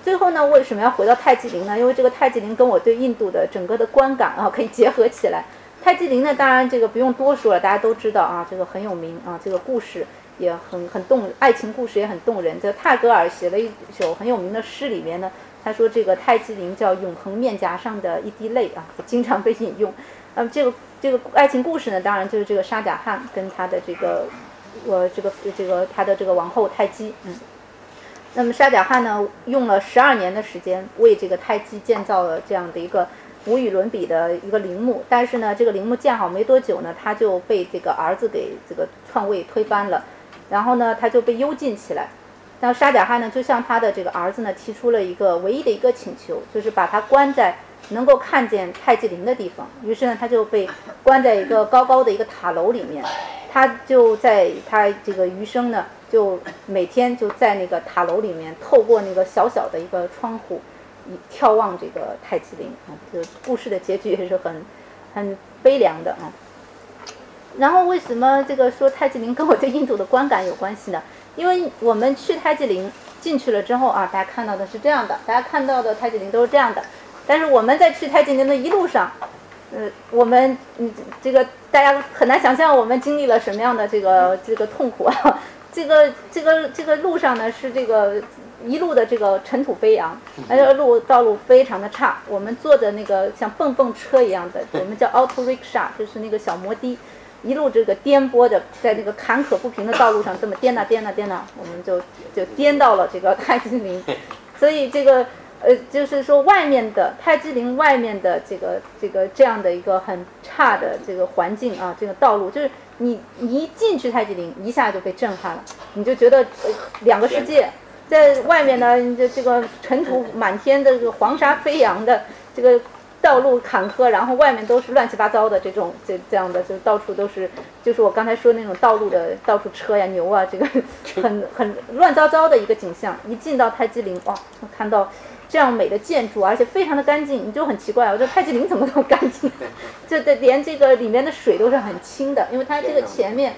最后呢，为什么要回到泰姬陵呢？因为这个泰姬陵跟我对印度的整个的观感啊可以结合起来。泰姬陵呢，当然这个不用多说了，大家都知道啊，这个很有名啊，这个故事也很很动，爱情故事也很动人。这泰戈尔写了一首很有名的诗，里面呢，他说这个泰姬陵叫永恒面颊上的一滴泪啊，经常被引用。那么，这个这个爱情故事呢，当然就是这个沙贾汗跟他的这个我这个这个他的这个王后泰姬，嗯。那么沙贾汗呢，用了十二年的时间为这个泰姬建造了这样的一个无与伦比的一个陵墓，但是呢，这个陵墓建好没多久呢，他就被这个儿子给这个篡位推翻了，然后呢，他就被幽禁起来。那沙贾汗呢，就向他的这个儿子呢提出了一个唯一的一个请求，就是把他关在能够看见泰姬陵的地方。于是呢，他就被关在一个高高的一个塔楼里面，他就在他这个余生呢。就每天就在那个塔楼里面，透过那个小小的一个窗户，眺望这个泰姬陵啊。这个故事的结局也是很 很悲凉的啊。然后为什么这个说泰姬陵跟我对印度的观感有关系呢？因为我们去泰姬陵进去了之后啊，大家看到的是这样的，大家看到的泰姬陵都是这样的。但是我们在去泰姬陵的一路上，呃，我们嗯这个大家很难想象我们经历了什么样的这个这个痛苦啊。这个这个这个路上呢是这个一路的这个尘土飞扬，而且路道路非常的差。我们坐的那个像蹦蹦车一样的，我们叫 auto rickshaw，就是那个小摩的，一路这个颠簸的在那个坎坷不平的道路上这么颠呐颠呐颠呐，我们就就颠到了这个泰姬陵。所以这个呃就是说外面的泰姬陵外面的这个这个这样的一个很差的这个环境啊，这个道路就是。你你一进去泰姬陵，一下就被震撼了，你就觉得两个世界，在外面呢，这这个尘土满天的这个黄沙飞扬的这个道路坎坷，然后外面都是乱七八糟的这种这这样的，就到处都是，就是我刚才说那种道路的到处车呀牛啊，这个 很很乱糟糟的一个景象。一进到泰姬陵，哇，看到。这样美的建筑，而且非常的干净，你就很奇怪，我说泰姬陵怎么那么干净？这这连这个里面的水都是很清的，因为它这个前面，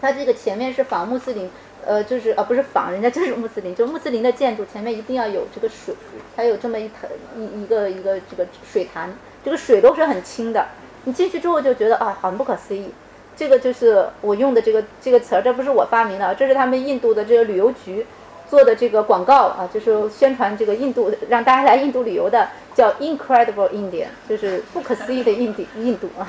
它这个前面是仿穆斯林，呃，就是啊不是仿，人家 就是穆斯林，就穆斯林的建筑前面一定要有这个水，还有这么一潭一一个一个这个水潭，这个水都是很清的。你进去之后就觉得啊，很不可思议。这个就是我用的这个这个词儿，这不是我发明的，这是他们印度的这个旅游局。做的这个广告啊，就是宣传这个印度，让大家来印度旅游的，叫 Incredible India，就是不可思议的印度印度啊。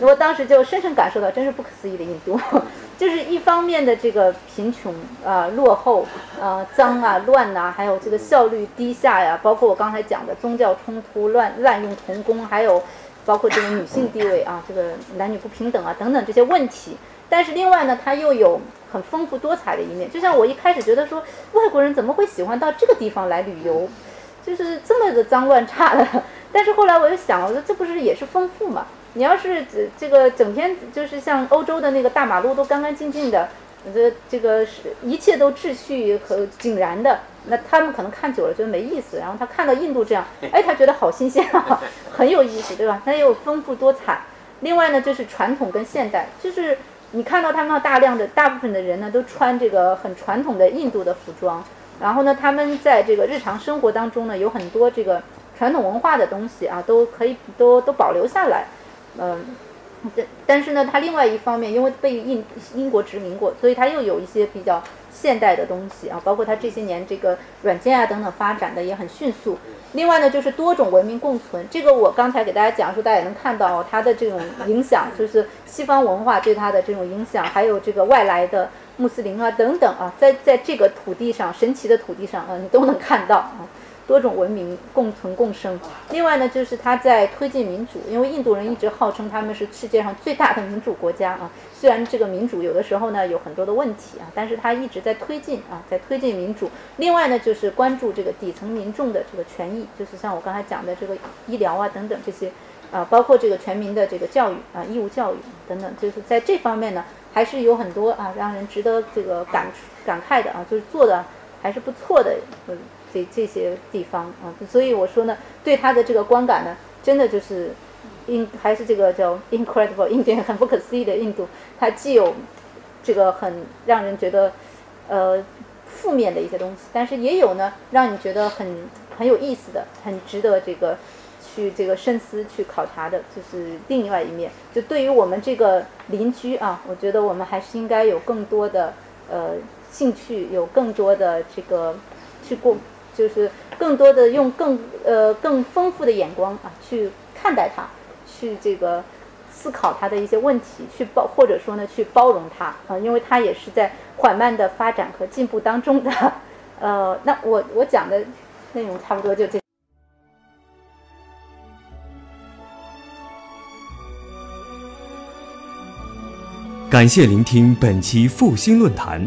我当时就深深感受到，真是不可思议的印度，就是一方面的这个贫穷啊、落后啊、脏啊、乱呐，还有这个效率低下呀，包括我刚才讲的宗教冲突、乱滥用童工，还有包括这个女性地位啊、这个男女不平等啊等等这些问题。但是另外呢，它又有。很丰富多彩的一面，就像我一开始觉得说，外国人怎么会喜欢到这个地方来旅游，就是这么的脏乱差的。但是后来我又想，我说这不是也是丰富嘛？你要是这个整天就是像欧洲的那个大马路都干干净净的，这这个是一切都秩序和井然的，那他们可能看久了觉得没意思。然后他看到印度这样，哎，他觉得好新鲜啊，很有意思，对吧？它又丰富多彩。另外呢，就是传统跟现代，就是。你看到他们大量的大部分的人呢，都穿这个很传统的印度的服装，然后呢，他们在这个日常生活当中呢，有很多这个传统文化的东西啊，都可以都都保留下来，嗯，但但是呢，他另外一方面，因为被印英国殖民过，所以他又有一些比较现代的东西啊，包括它这些年这个软件啊等等发展的也很迅速。另外呢，就是多种文明共存。这个我刚才给大家讲述，大家也能看到它的这种影响，就是西方文化对它的这种影响，还有这个外来的穆斯林啊等等啊，在在这个土地上，神奇的土地上啊，你都能看到啊。多种文明共存共生。另外呢，就是他在推进民主，因为印度人一直号称他们是世界上最大的民主国家啊。虽然这个民主有的时候呢有很多的问题啊，但是他一直在推进啊，在推进民主。另外呢，就是关注这个底层民众的这个权益，就是像我刚才讲的这个医疗啊等等这些啊，包括这个全民的这个教育啊，义务教育等等，就是在这方面呢，还是有很多啊让人值得这个感感慨的啊，就是做的还是不错的嗯。这这些地方啊，所以我说呢，对他的这个观感呢，真的就是印还是这个叫 incredible 印度，很不可思议的印度，它既有这个很让人觉得呃负面的一些东西，但是也有呢让你觉得很很有意思的，很值得这个去这个深思去考察的，就是另外一面。就对于我们这个邻居啊，我觉得我们还是应该有更多的呃兴趣，有更多的这个去过，就是更多的用更呃更丰富的眼光啊去看待它。去这个思考它的一些问题，去包或者说呢去包容它啊，因为它也是在缓慢的发展和进步当中的。呃，那我我讲的内容差不多就这。感谢聆听本期复兴论坛。